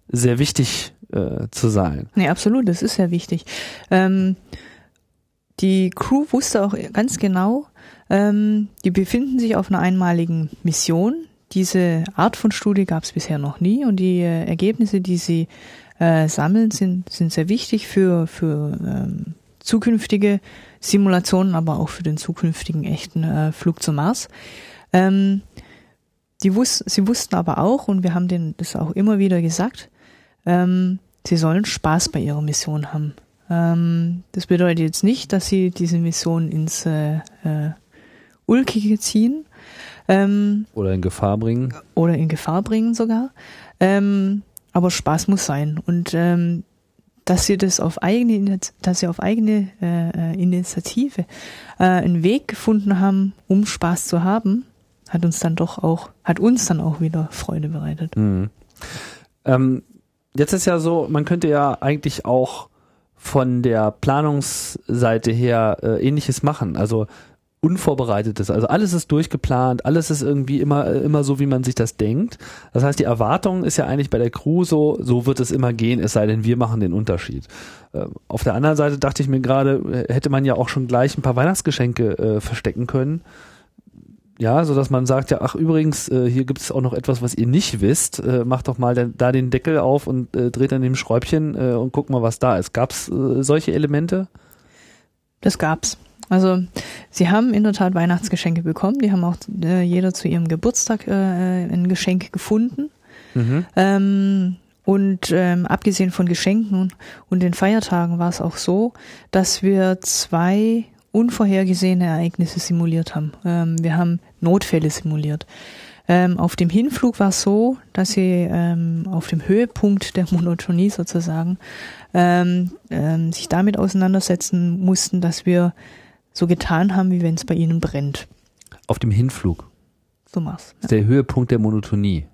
sehr wichtig äh, zu sein. Nee, absolut, das ist sehr wichtig. Ähm, die Crew wusste auch ganz genau, ähm, die befinden sich auf einer einmaligen Mission. Diese Art von Studie gab es bisher noch nie und die äh, Ergebnisse, die sie äh, sammeln, sind, sind sehr wichtig für, für ähm, zukünftige Simulationen, aber auch für den zukünftigen echten äh, Flug zum Mars. Ähm, die wus sie wussten aber auch, und wir haben denen das auch immer wieder gesagt, ähm, sie sollen Spaß bei ihrer Mission haben. Ähm, das bedeutet jetzt nicht, dass sie diese Mission ins äh, äh, Ulkige ziehen. Ähm, oder in Gefahr bringen. Oder in Gefahr bringen sogar. Ähm, aber Spaß muss sein. Und ähm, dass sie das auf eigene, dass sie auf eigene äh, äh, Initiative äh, einen Weg gefunden haben, um Spaß zu haben, hat uns dann doch auch, hat uns dann auch wieder Freude bereitet. Mhm. Ähm, jetzt ist ja so, man könnte ja eigentlich auch von der Planungsseite her äh, ähnliches machen. Also Unvorbereitetes. Also alles ist durchgeplant, alles ist irgendwie immer, immer so, wie man sich das denkt. Das heißt, die Erwartung ist ja eigentlich bei der Crew so, so wird es immer gehen, es sei denn, wir machen den Unterschied. Äh, auf der anderen Seite dachte ich mir gerade, hätte man ja auch schon gleich ein paar Weihnachtsgeschenke äh, verstecken können. Ja, so dass man sagt, ja, ach übrigens, äh, hier gibt es auch noch etwas, was ihr nicht wisst. Äh, macht doch mal den, da den Deckel auf und äh, dreht an dem Schräubchen äh, und guck mal, was da ist. Gab es äh, solche Elemente? Das gab's. Also sie haben in der Tat Weihnachtsgeschenke bekommen. Die haben auch äh, jeder zu ihrem Geburtstag äh, ein Geschenk gefunden. Mhm. Ähm, und ähm, abgesehen von Geschenken und, und den Feiertagen war es auch so, dass wir zwei unvorhergesehene Ereignisse simuliert haben. Ähm, wir haben Notfälle simuliert. Ähm, auf dem Hinflug war es so, dass sie ähm, auf dem Höhepunkt der Monotonie sozusagen ähm, ähm, sich damit auseinandersetzen mussten, dass wir so getan haben, wie wenn es bei ihnen brennt. Auf dem Hinflug. So Mars. Das ist der Höhepunkt der Monotonie.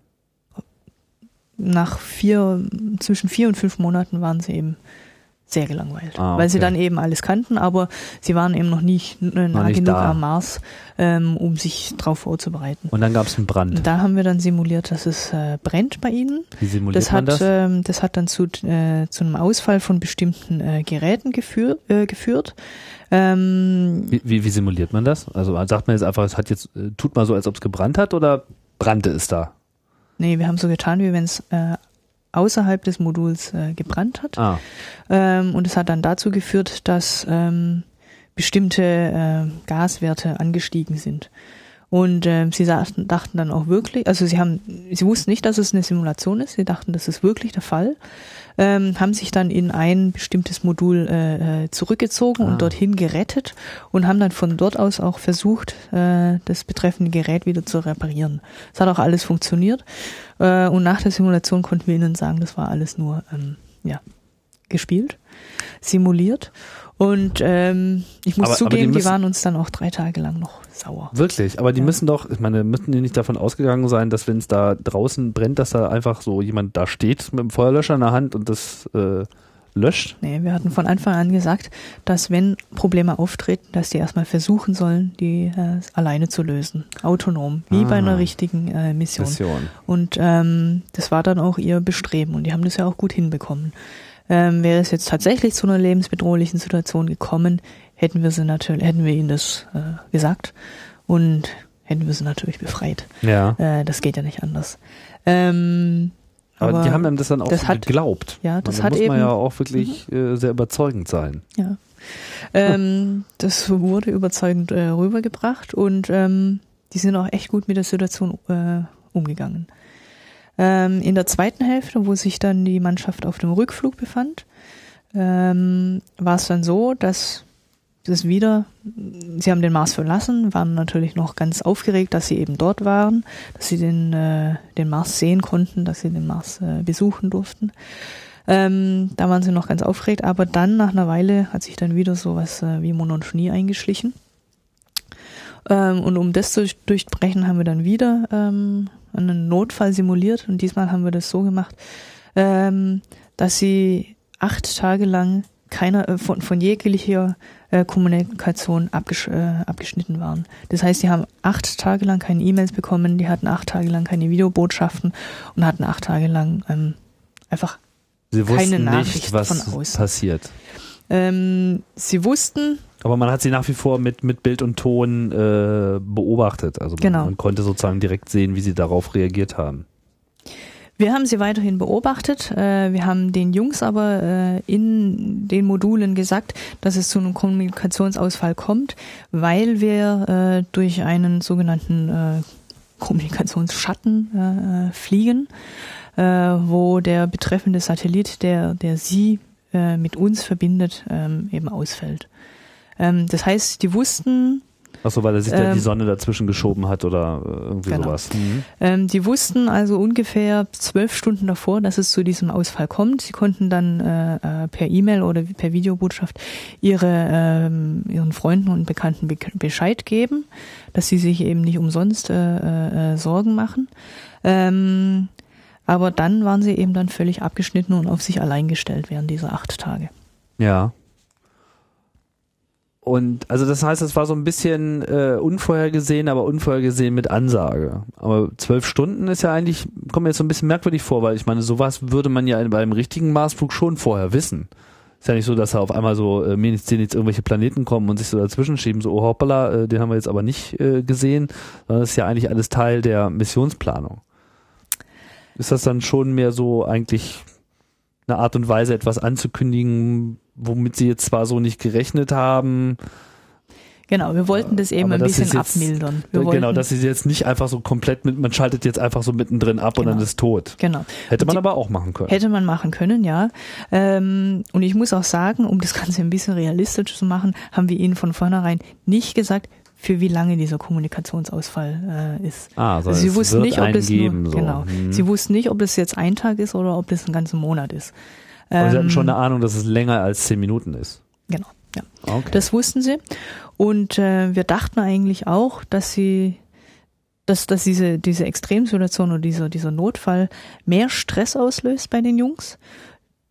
Nach vier, zwischen vier und fünf Monaten waren sie eben sehr gelangweilt, Ah, weil sie okay. dann eben alles kannten, aber sie waren eben noch nicht nah nicht genug da. am Mars, ähm, um sich darauf vorzubereiten. Und dann gab es einen Brand. Und da haben wir dann simuliert, dass es äh, brennt bei ihnen. Wie simuliert Das man hat, das? Ähm, das hat dann zu, äh, zu einem Ausfall von bestimmten äh, Geräten geführ, äh, geführt. Ähm, Wie, wie, wie simuliert man das? Also sagt man jetzt einfach, es hat jetzt, äh, tut mal so, als ob es gebrannt hat oder brannte es da? nee, wir haben so getan, wie wenn es äh, außerhalb des Moduls äh, gebrannt hat. Ah, Ähm, und es hat dann dazu geführt, dass ähm, bestimmte äh, Gaswerte angestiegen sind. Und ähm, sie sagten, dachten dann auch wirklich, also sie haben, sie wussten nicht, dass es eine Simulation ist, sie dachten, das ist wirklich der Fall, ähm, haben sich dann in ein bestimmtes Modul äh, äh, zurückgezogen Ah. und dorthin gerettet und haben dann von dort aus auch versucht, äh, das betreffende Gerät wieder zu reparieren. Es hat auch alles funktioniert äh, und nach der Simulation konnten wir ihnen sagen, das war alles nur ähm, ja, gespielt, simuliert. Und ähm, ich muss Aber- aber die zugeben, die, waren uns dann auch drei Tage lang noch sauer. wirklich. Aber die Ja. müssen doch, ich meine, müssten die nicht davon ausgegangen sein, dass wenn es da draußen brennt, dass da einfach so jemand da steht mit dem Feuerlöscher in der Hand und das äh, löscht? Nee, wir hatten von Anfang an gesagt, dass wenn Probleme auftreten, dass die erstmal versuchen sollen, die äh, alleine zu lösen. Autonom, wie Ah. bei einer richtigen äh, Mission. Mission. Und ähm, das war dann auch ihr Bestreben und die haben das ja auch gut hinbekommen. Ähm, wäre es jetzt tatsächlich zu einer lebensbedrohlichen Situation gekommen, hätten wir sie natürlich, hätten wir ihnen das äh, gesagt und hätten wir sie natürlich befreit. Ja. Äh, das geht ja nicht anders. Ähm, Aber, die haben einem das dann auch das so hat- geglaubt. ja, das da hat muss man eben- Mhm. ja auch wirklich äh, sehr überzeugend sein. Ja. Ähm, das wurde überzeugend äh, rübergebracht und ähm, die sind auch echt gut mit der Situation äh, umgegangen. Ähm, in der zweiten Hälfte, wo sich dann die Mannschaft auf dem Rückflug befand, ähm, war es dann so, dass das wieder, sie haben den Mars verlassen, waren natürlich noch ganz aufgeregt, dass sie eben dort waren, dass sie den, äh, den Mars sehen konnten, dass sie den Mars äh, besuchen durften. Ähm, da waren sie noch ganz aufgeregt, aber dann nach einer Weile hat sich dann wieder sowas äh, wie Monotonie eingeschlichen. Ähm, und um das zu durchbrechen, haben wir dann wieder ähm, einen Notfall simuliert und diesmal haben wir das so gemacht, ähm, dass sie acht Tage lang keiner äh, von, von jeglicher äh, Kommunikation abgesch äh, abgeschnitten waren. Das heißt, die haben acht Tage lang keine E-Mails bekommen, die hatten acht Tage lang keine Videobotschaften und hatten acht Tage lang ähm, einfach Sie Keine wussten Nachricht nicht, was von außen. passiert. ähm, sie wussten, Aber man hat sie nach wie vor mit, mit Bild und Ton äh, beobachtet. Also man, Genau. man konnte sozusagen direkt sehen, wie sie darauf reagiert haben. Wir haben sie weiterhin beobachtet. Äh, wir haben den Jungs aber äh, in den Modulen gesagt, dass es zu einem Kommunikationsausfall kommt, weil wir äh, durch einen sogenannten Kommunikationsschatten fliegen, wo der betreffende Satellit, der, der sie mit uns verbindet, ähm, eben ausfällt. Ähm, das heißt, die wussten, Achso, weil er sich da Ähm, die Sonne dazwischen geschoben hat oder äh, irgendwie Genau. sowas. Mhm. Ähm, die wussten also ungefähr zwölf Stunden davor, dass es zu diesem Ausfall kommt. Sie konnten dann äh, äh, per E-Mail oder per Videobotschaft ihre, ähm, ihren Freunden und Bekannten be Bescheid geben, dass sie sich eben nicht umsonst äh, äh, Sorgen machen. Ähm, aber dann waren sie eben dann völlig abgeschnitten und auf sich allein gestellt während dieser acht Tage. Ja. Und also das heißt, es war so ein bisschen äh, unvorhergesehen, aber unvorhergesehen mit Ansage. Aber zwölf Stunden ist ja eigentlich, kommt mir jetzt so ein bisschen merkwürdig vor, weil ich meine, sowas würde man ja bei einem richtigen Marsflug schon vorher wissen. Ist ja nicht so, dass da auf einmal so äh, sehen jetzt irgendwelche Planeten kommen und sich so dazwischen schieben, so oh hoppala, äh, den haben wir jetzt aber nicht äh, gesehen, sondern das ist ja eigentlich alles Teil der Missionsplanung. Ist das dann schon mehr so eigentlich eine Art und Weise, etwas anzukündigen, womit sie jetzt zwar so nicht gerechnet haben. Genau, wir wollten das eben ein das bisschen jetzt- abmildern. Wir genau, dass sie jetzt nicht einfach so komplett mit, man schaltet jetzt einfach so mittendrin ab und Genau. dann ist tot. genau. Hätte man Die- aber auch machen können. Hätte man machen können, ja. Ähm, und ich muss auch sagen, um das Ganze ein bisschen realistisch zu machen, haben wir ihnen von vornherein nicht gesagt, für wie lange dieser Kommunikationsausfall äh, ist. ah, so, Also sie wussten nicht, ob das geben, nur, so. genau. Hm. Sie wussten nicht, ob das jetzt ein Tag ist oder ob das ein ganzer Monat ist. aber sie hatten Ähm, schon eine Ahnung, dass es länger als zehn Minuten ist. Genau. Ja, okay. das wussten sie. Und äh, wir dachten eigentlich auch, dass sie, dass, dass diese, diese Extremsituation oder dieser, dieser Notfall mehr Stress auslöst bei den Jungs.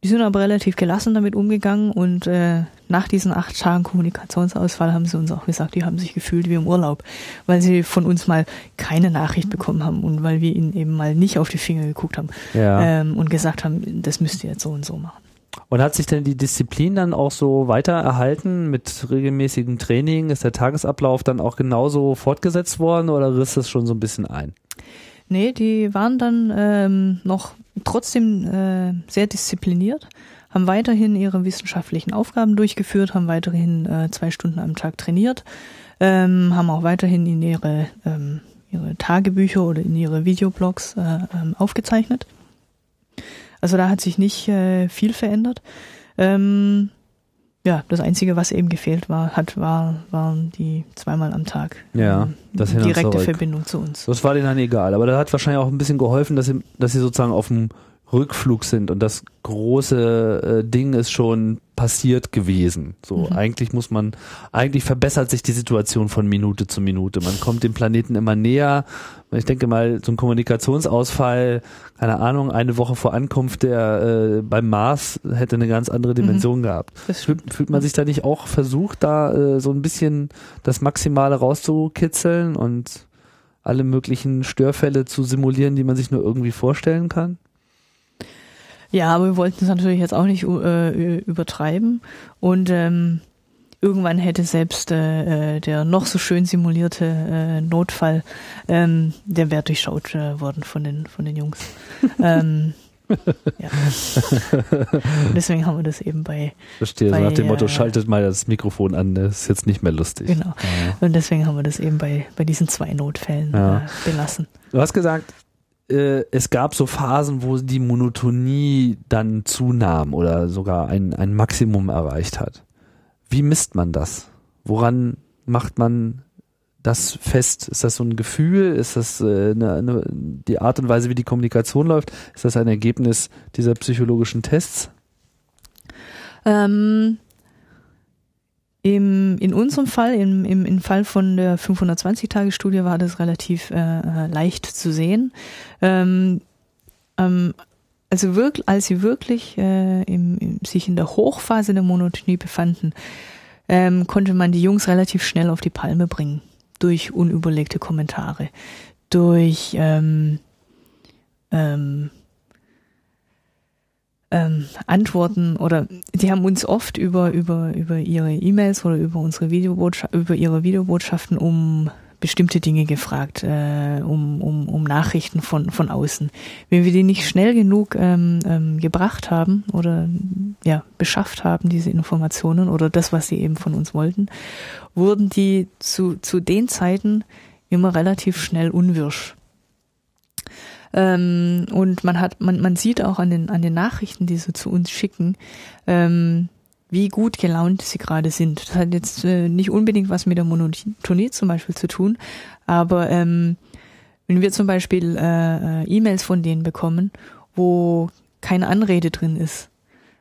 Die sind aber relativ gelassen damit umgegangen und äh, nach diesen acht Tagen Kommunikationsausfall haben sie uns auch gesagt, die haben sich gefühlt wie im Urlaub, weil sie von uns mal keine Nachricht bekommen haben und weil wir ihnen eben mal nicht auf die Finger geguckt haben ja. ähm, und gesagt haben, das müsst ihr jetzt so und so machen. Und hat sich denn die Disziplin dann auch so weiter erhalten mit regelmäßigem Training? Ist der Tagesablauf dann auch genauso fortgesetzt worden oder riss das schon so ein bisschen ein? Nee, die waren dann ähm, noch trotzdem äh, sehr diszipliniert, haben weiterhin ihre wissenschaftlichen Aufgaben durchgeführt, haben weiterhin äh, zwei Stunden am Tag trainiert, ähm, haben auch weiterhin in ihre, ähm, ihre Tagebücher oder in ihre Videoblogs äh, ähm, aufgezeichnet. Also da hat sich nicht äh, viel verändert. Ähm, ja, das Einzige, was eben gefehlt war, hat, war, waren die zweimal am Tag. Ja, ähm, das direkte Verbindung zu uns. Das war denen dann egal. Aber da hat wahrscheinlich auch ein bisschen geholfen, dass sie, dass sie sozusagen auf dem Rückflug sind und das große äh, Ding ist schon passiert gewesen. So, mhm. eigentlich muss man, eigentlich verbessert sich die Situation von Minute zu Minute. Man kommt dem Planeten immer näher. Ich denke mal, so ein Kommunikationsausfall, keine Ahnung, eine Woche vor Ankunft der äh, beim Mars hätte eine ganz andere Dimension mhm. gehabt. Fühlt, fühlt man sich da nicht auch versucht, da äh, so ein bisschen das Maximale rauszukitzeln und alle möglichen Störfälle zu simulieren, die man sich nur irgendwie vorstellen kann? Ja, aber wir wollten es natürlich jetzt auch nicht äh, übertreiben. Und ähm, irgendwann hätte selbst äh, äh, der noch so schön simulierte äh, Notfall, ähm, der wäre durchschaut äh, worden von den von den Jungs. ähm, ja. Deswegen haben wir das eben bei. Verstehe, bei, so nach dem Motto, äh, schaltet mal das Mikrofon an, das ist jetzt nicht mehr lustig. Genau. Ja. Und deswegen haben wir das eben bei, bei diesen zwei Notfällen ja. äh, belassen. Du hast gesagt, äh, es gab so Phasen, wo die Monotonie dann zunahm oder sogar ein, ein Maximum erreicht hat. Wie misst man das? Woran macht man das fest? Ist das so ein Gefühl? Ist das äh, eine, eine, die Art und Weise, wie die Kommunikation läuft? Ist das ein Ergebnis dieser psychologischen Tests? Ähm, im, in unserem Fall, im, im, im Fall von der 520-Tage-Studie war das relativ äh, äh, leicht zu sehen. Ähm, ähm, also wirklich, als sie wirklich äh, im, im, sich in der Hochphase der Monotonie befanden, ähm, konnte man die Jungs relativ schnell auf die Palme bringen durch unüberlegte Kommentare, durch ähm, ähm, ähm, Antworten oder die haben uns oft über über über ihre E-Mails oder über unsere Videobotschaften über ihre Videobotschaften um bestimmte Dinge gefragt, äh, um, um, um Nachrichten von, von außen. Wenn wir die nicht schnell genug ähm, ähm, gebracht haben oder ja, beschafft haben, diese Informationen oder das, was sie eben von uns wollten, wurden die zu, zu den Zeiten immer relativ schnell unwirsch. Ähm, und man hat, man, man sieht auch an den, an den Nachrichten, die sie zu uns schicken, ähm, wie gut gelaunt sie gerade sind. Das hat jetzt äh, nicht unbedingt was mit der Monotonie zum Beispiel zu tun, aber ähm, wenn wir zum Beispiel äh, äh, E-Mails von denen bekommen, wo keine Anrede drin ist,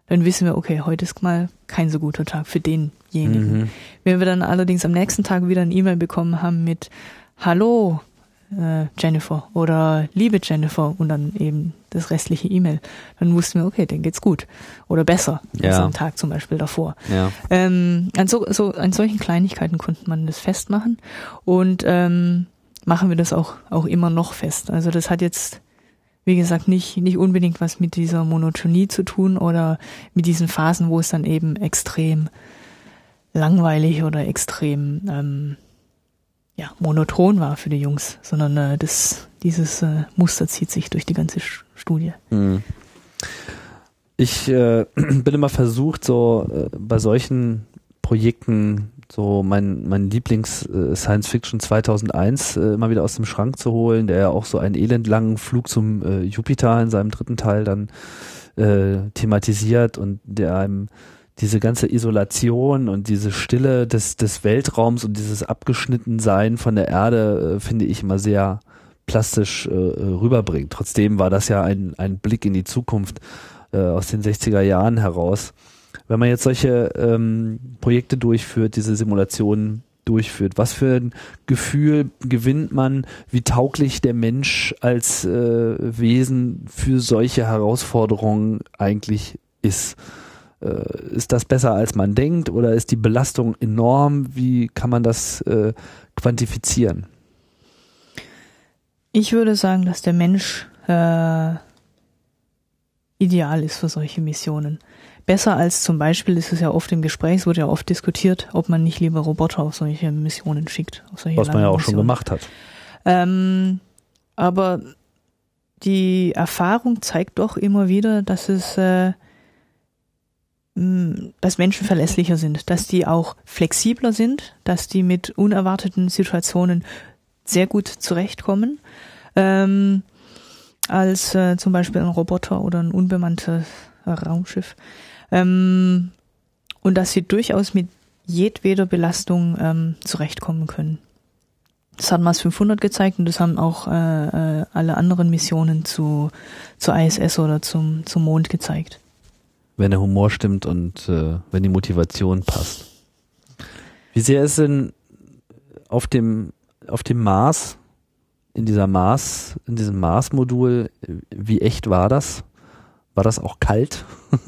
dann wissen wir, okay, heute ist mal kein so guter Tag für denjenigen. Mhm. Wenn wir dann allerdings am nächsten Tag wieder ein E-Mail bekommen haben mit Hallo, äh, Jennifer oder liebe Jennifer und dann eben das restliche E-Mail, dann wussten wir, okay, dann geht's gut oder besser ja. als am Tag zum Beispiel davor. Ja. Ähm, an, so, so, an solchen Kleinigkeiten konnte man das festmachen und ähm, machen wir das auch, auch immer noch fest. Also das hat jetzt, wie gesagt, nicht, nicht unbedingt was mit dieser Monotonie zu tun oder mit diesen Phasen, wo es dann eben extrem langweilig oder extrem ähm, ja, monoton war für die Jungs, sondern äh, das, dieses äh, Muster zieht sich durch die ganze Studie. Mhm. Ich äh, bin immer versucht, so äh, bei solchen Projekten so mein, mein Lieblings-Science-Fiction äh, 2001 äh, immer wieder aus dem Schrank zu holen, der ja auch so einen elendlangen Flug zum äh, Jupiter in seinem dritten Teil dann äh, thematisiert und der einem diese ganze Isolation und diese Stille des, des Weltraums und dieses Abgeschnittensein von der Erde, äh, finde ich immer sehr plastisch äh, rüberbringt. Trotzdem war das ja ein, ein Blick in die Zukunft äh, aus den 60er Jahren heraus. wenn man jetzt solche ähm, Projekte durchführt, diese Simulationen durchführt, was für ein Gefühl gewinnt man, wie tauglich der Mensch als äh, Wesen für solche Herausforderungen eigentlich ist? Äh, ist das besser, als man denkt oder ist die Belastung enorm? Wie kann man das äh, quantifizieren? Ich würde sagen, dass der Mensch äh, ideal ist für solche Missionen. Besser als zum Beispiel, ist es ja oft im Gespräch, es wurde ja oft diskutiert, ob man nicht lieber Roboter auf solche Missionen schickt. Was man ja auch Missionen. schon gemacht hat. Ähm, aber die Erfahrung zeigt doch immer wieder, dass es äh, dass Menschen verlässlicher sind, dass die auch flexibler sind, dass die mit unerwarteten Situationen sehr gut zurechtkommen, ähm, als äh, zum Beispiel ein Roboter oder ein unbemanntes Raumschiff. Ähm, und dass sie durchaus mit jedweder Belastung ähm, zurechtkommen können. Das hat Mars 500 gezeigt und das haben auch äh, äh, alle anderen Missionen zu, zur ISS oder zum, zum Mond gezeigt wenn der Humor stimmt und äh, wenn die Motivation passt. Wie sehr ist denn auf dem, auf dem Mars, in dieser Mars, in diesem Mars-Modul, wie echt war das? War das auch kalt?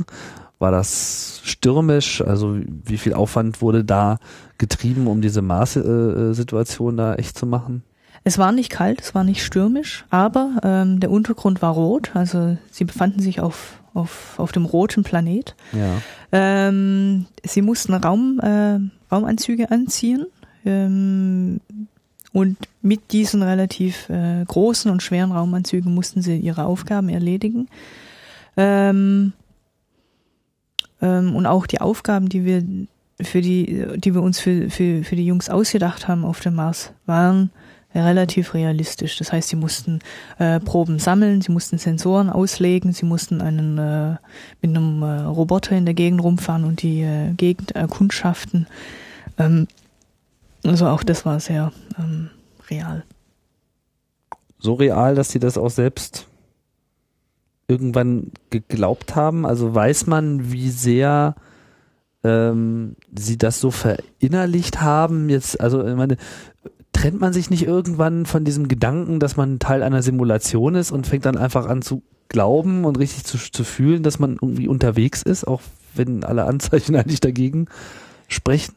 war das stürmisch? Also wie viel Aufwand wurde da getrieben, um diese Mars-Situation da echt zu machen? Es war nicht kalt, es war nicht stürmisch, aber ähm, der Untergrund war rot. Also sie befanden sich auf auf, auf dem roten Planet. Ja. Ähm, sie mussten Raum, äh, Raumanzüge anziehen. Ähm, und mit diesen relativ äh, großen und schweren Raumanzügen mussten sie ihre Aufgaben erledigen. Ähm, ähm, und auch die Aufgaben, die wir für die, die wir uns für, für, für die Jungs ausgedacht haben auf dem Mars, waren relativ realistisch. Das heißt, sie mussten äh, Proben sammeln, sie mussten Sensoren auslegen, sie mussten einen äh, mit einem äh, Roboter in der Gegend rumfahren und die äh, Gegend erkundschaften. Ähm, also auch das war sehr ähm, real. So real, dass sie das auch selbst irgendwann geglaubt haben. Also weiß man, wie sehr ähm, sie das so verinnerlicht haben. Jetzt, also ich meine, trennt man sich nicht irgendwann von diesem Gedanken, dass man Teil einer Simulation ist und fängt dann einfach an zu glauben und richtig zu, zu fühlen, dass man irgendwie unterwegs ist, auch wenn alle Anzeichen eigentlich dagegen sprechen?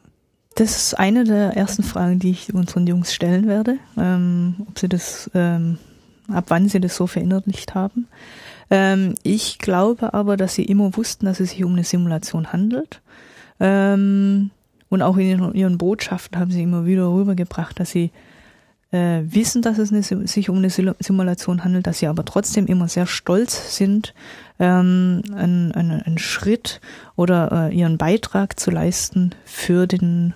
Das ist eine der ersten Fragen, die ich unseren Jungs stellen werde, ähm, ob sie das, ähm, ab wann sie das so verinnerlicht haben. Ähm, ich glaube aber, dass sie immer wussten, dass es sich um eine Simulation handelt. Ähm, und auch in ihren Botschaften haben sie immer wieder rübergebracht, dass sie äh, wissen, dass es eine, sich um eine Simulation handelt, dass sie aber trotzdem immer sehr stolz sind, ähm, einen, einen, einen Schritt oder äh, ihren Beitrag zu leisten für den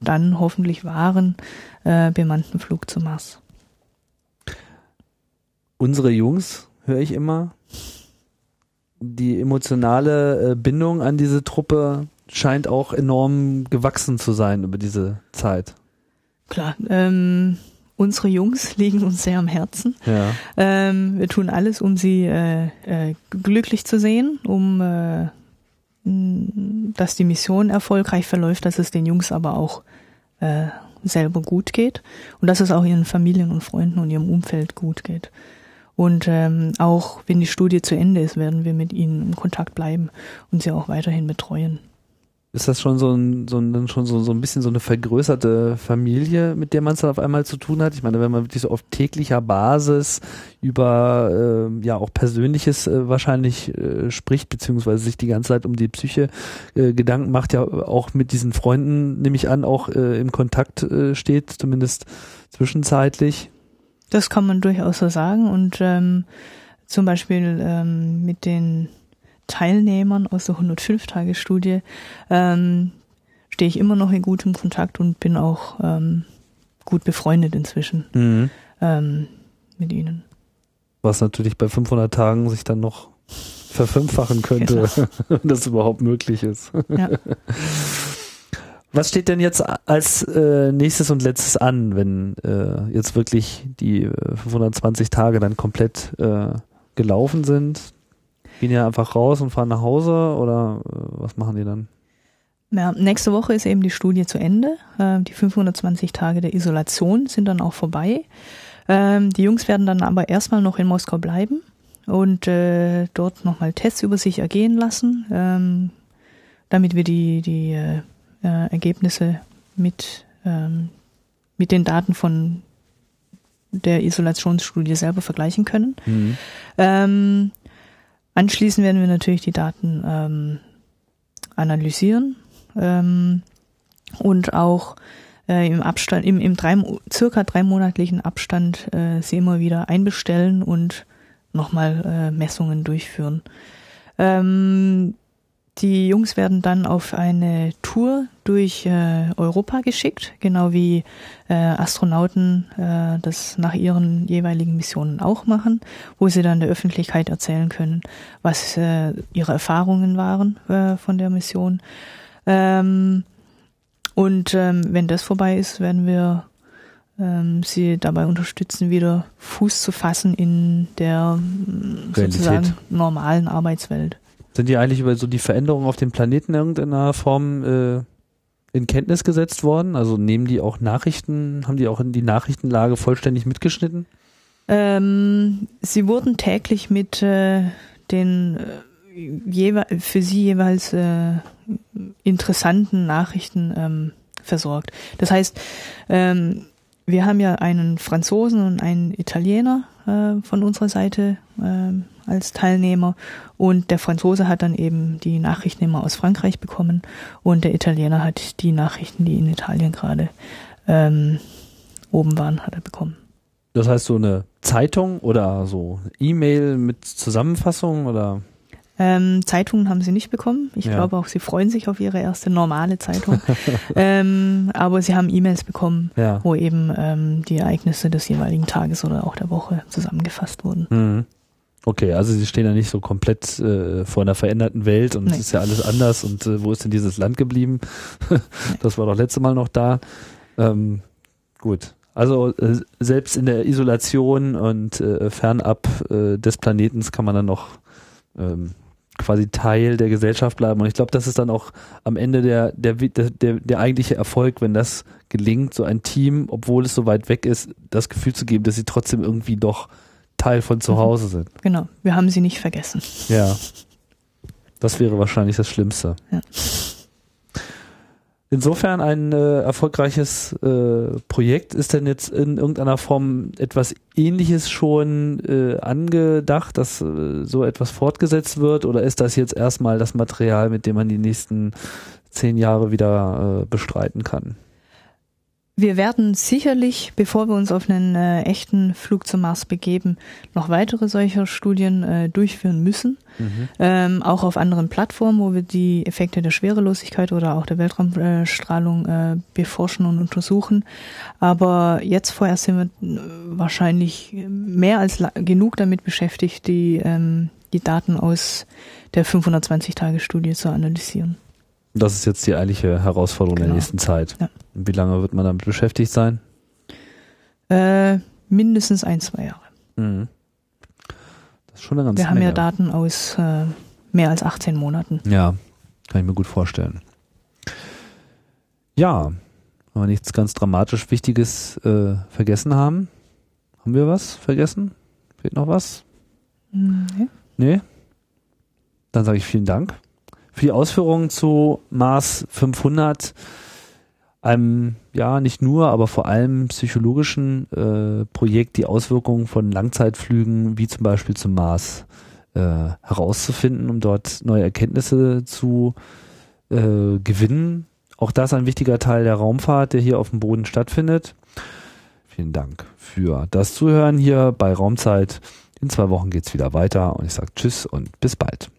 dann hoffentlich wahren äh, bemannten Flug zum Mars. Unsere Jungs, höre ich immer, die emotionale äh, Bindung an diese Truppe scheint auch enorm gewachsen zu sein über diese Zeit. Klar, ähm, unsere Jungs liegen uns sehr am Herzen. Ja. Ähm, wir tun alles, um sie äh, äh, glücklich zu sehen, um äh, dass die Mission erfolgreich verläuft, dass es den Jungs aber auch äh, selber gut geht und dass es auch ihren Familien und Freunden und ihrem Umfeld gut geht. Und ähm, auch wenn die Studie zu Ende ist, werden wir mit ihnen in Kontakt bleiben und sie auch weiterhin betreuen ist das schon so ein, so ein, schon so, so ein bisschen so eine vergrößerte Familie, mit der man es dann auf einmal zu tun hat. Ich meine, wenn man wirklich so auf täglicher Basis über äh, ja auch Persönliches äh, wahrscheinlich äh, spricht, beziehungsweise sich die ganze Zeit um die Psyche äh, Gedanken macht, ja auch mit diesen Freunden, nehme ich an, auch äh, im Kontakt äh, steht, zumindest zwischenzeitlich. Das kann man durchaus so sagen. Und ähm, zum Beispiel ähm, mit den Teilnehmern aus der 105-Tage-Studie ähm, stehe ich immer noch in gutem Kontakt und bin auch ähm, gut befreundet inzwischen mhm. ähm, mit ihnen. Was natürlich bei 500 Tagen sich dann noch verfünffachen könnte, genau. wenn das überhaupt möglich ist. Ja. Was steht denn jetzt als äh, nächstes und letztes an, wenn äh, jetzt wirklich die 520 äh, Tage dann komplett äh, gelaufen sind? Gehen die einfach raus und fahren nach Hause oder äh, was machen die dann? Ja, nächste Woche ist eben die Studie zu Ende. Ähm, die 520 Tage der Isolation sind dann auch vorbei. Ähm, die Jungs werden dann aber erstmal noch in Moskau bleiben und äh, dort nochmal Tests über sich ergehen lassen, ähm, damit wir die, die äh, Ergebnisse mit, mit den Daten von der Isolationsstudie selber vergleichen können. Mhm. Ähm, anschließend werden wir natürlich die Daten ähm, analysieren ähm, und auch äh, im Abstand, im, im drei, circa dreimonatlichen Abstand äh, sie immer wieder einbestellen und nochmal äh, Messungen durchführen. Ähm, die Jungs werden dann auf eine Tour durch äh, Europa geschickt, genau wie äh, Astronauten äh, das nach ihren jeweiligen Missionen auch machen, wo sie dann der Öffentlichkeit erzählen können, was äh, ihre Erfahrungen waren äh, von der Mission. Ähm, und ähm, wenn das vorbei ist, werden wir ähm, sie dabei unterstützen, wieder Fuß zu fassen in der Realität. sozusagen normalen Arbeitswelt. Sind die eigentlich über so die Veränderungen auf dem Planeten in irgendeiner Form äh, in Kenntnis gesetzt worden? Also nehmen die auch Nachrichten, haben die auch in die Nachrichtenlage vollständig mitgeschnitten? Ähm, sie wurden täglich mit äh, den äh, für sie jeweils äh, interessanten Nachrichten ähm, versorgt. Das heißt, ähm, wir haben ja einen Franzosen und einen Italiener äh, von unserer Seite äh, als Teilnehmer und der Franzose hat dann eben die Nachrichten immer aus Frankreich bekommen und der Italiener hat die Nachrichten, die in Italien gerade ähm, oben waren, hat er bekommen. Das heißt so eine Zeitung oder so E-Mail mit Zusammenfassung oder? Ähm, Zeitungen haben sie nicht bekommen. Ich ja. glaube auch, sie freuen sich auf ihre erste normale Zeitung. ähm, aber sie haben E-Mails bekommen, ja. wo eben ähm, die Ereignisse des jeweiligen Tages oder auch der Woche zusammengefasst wurden. Mhm. Okay, also sie stehen ja nicht so komplett äh, vor einer veränderten Welt und nee. es ist ja alles anders und äh, wo ist denn dieses Land geblieben? das war doch letzte Mal noch da. Ähm, gut. Also äh, selbst in der Isolation und äh, fernab äh, des Planetens kann man dann noch ähm, quasi Teil der Gesellschaft bleiben. Und ich glaube, das ist dann auch am Ende der, der, der, der eigentliche Erfolg, wenn das gelingt, so ein Team, obwohl es so weit weg ist, das Gefühl zu geben, dass sie trotzdem irgendwie doch Teil von zu mhm. Hause sind. Genau, wir haben sie nicht vergessen. Ja. Das wäre wahrscheinlich das Schlimmste. Ja. Insofern ein äh, erfolgreiches äh, Projekt. Ist denn jetzt in irgendeiner Form etwas Ähnliches schon äh, angedacht, dass äh, so etwas fortgesetzt wird? Oder ist das jetzt erstmal das Material, mit dem man die nächsten zehn Jahre wieder äh, bestreiten kann? Wir werden sicherlich, bevor wir uns auf einen äh, echten Flug zum Mars begeben, noch weitere solcher Studien äh, durchführen müssen. Mhm. Ähm, auch auf anderen Plattformen, wo wir die Effekte der Schwerelosigkeit oder auch der Weltraumstrahlung äh, beforschen und untersuchen. Aber jetzt vorerst sind wir äh, wahrscheinlich mehr als genug damit beschäftigt, die, ähm, die Daten aus der 520-Tage-Studie zu analysieren. Das ist jetzt die eigentliche Herausforderung genau. der nächsten Zeit. Ja. Wie lange wird man damit beschäftigt sein? Äh, mindestens ein, zwei Jahre. Mhm. Das ist schon eine ganze Wir haben ja Daten aus äh, mehr als 18 Monaten. Ja, kann ich mir gut vorstellen. Ja, wenn wir nichts ganz dramatisch Wichtiges äh, vergessen haben. Haben wir was vergessen? Fehlt noch was? Nee. Nee? Dann sage ich vielen Dank für die Ausführungen zu Mars 500, einem ja nicht nur, aber vor allem psychologischen äh, Projekt, die Auswirkungen von Langzeitflügen wie zum Beispiel zum Mars äh, herauszufinden, um dort neue Erkenntnisse zu äh, gewinnen. Auch das ein wichtiger Teil der Raumfahrt, der hier auf dem Boden stattfindet. Vielen Dank für das Zuhören hier bei Raumzeit. In zwei Wochen geht's wieder weiter und ich sage Tschüss und bis bald.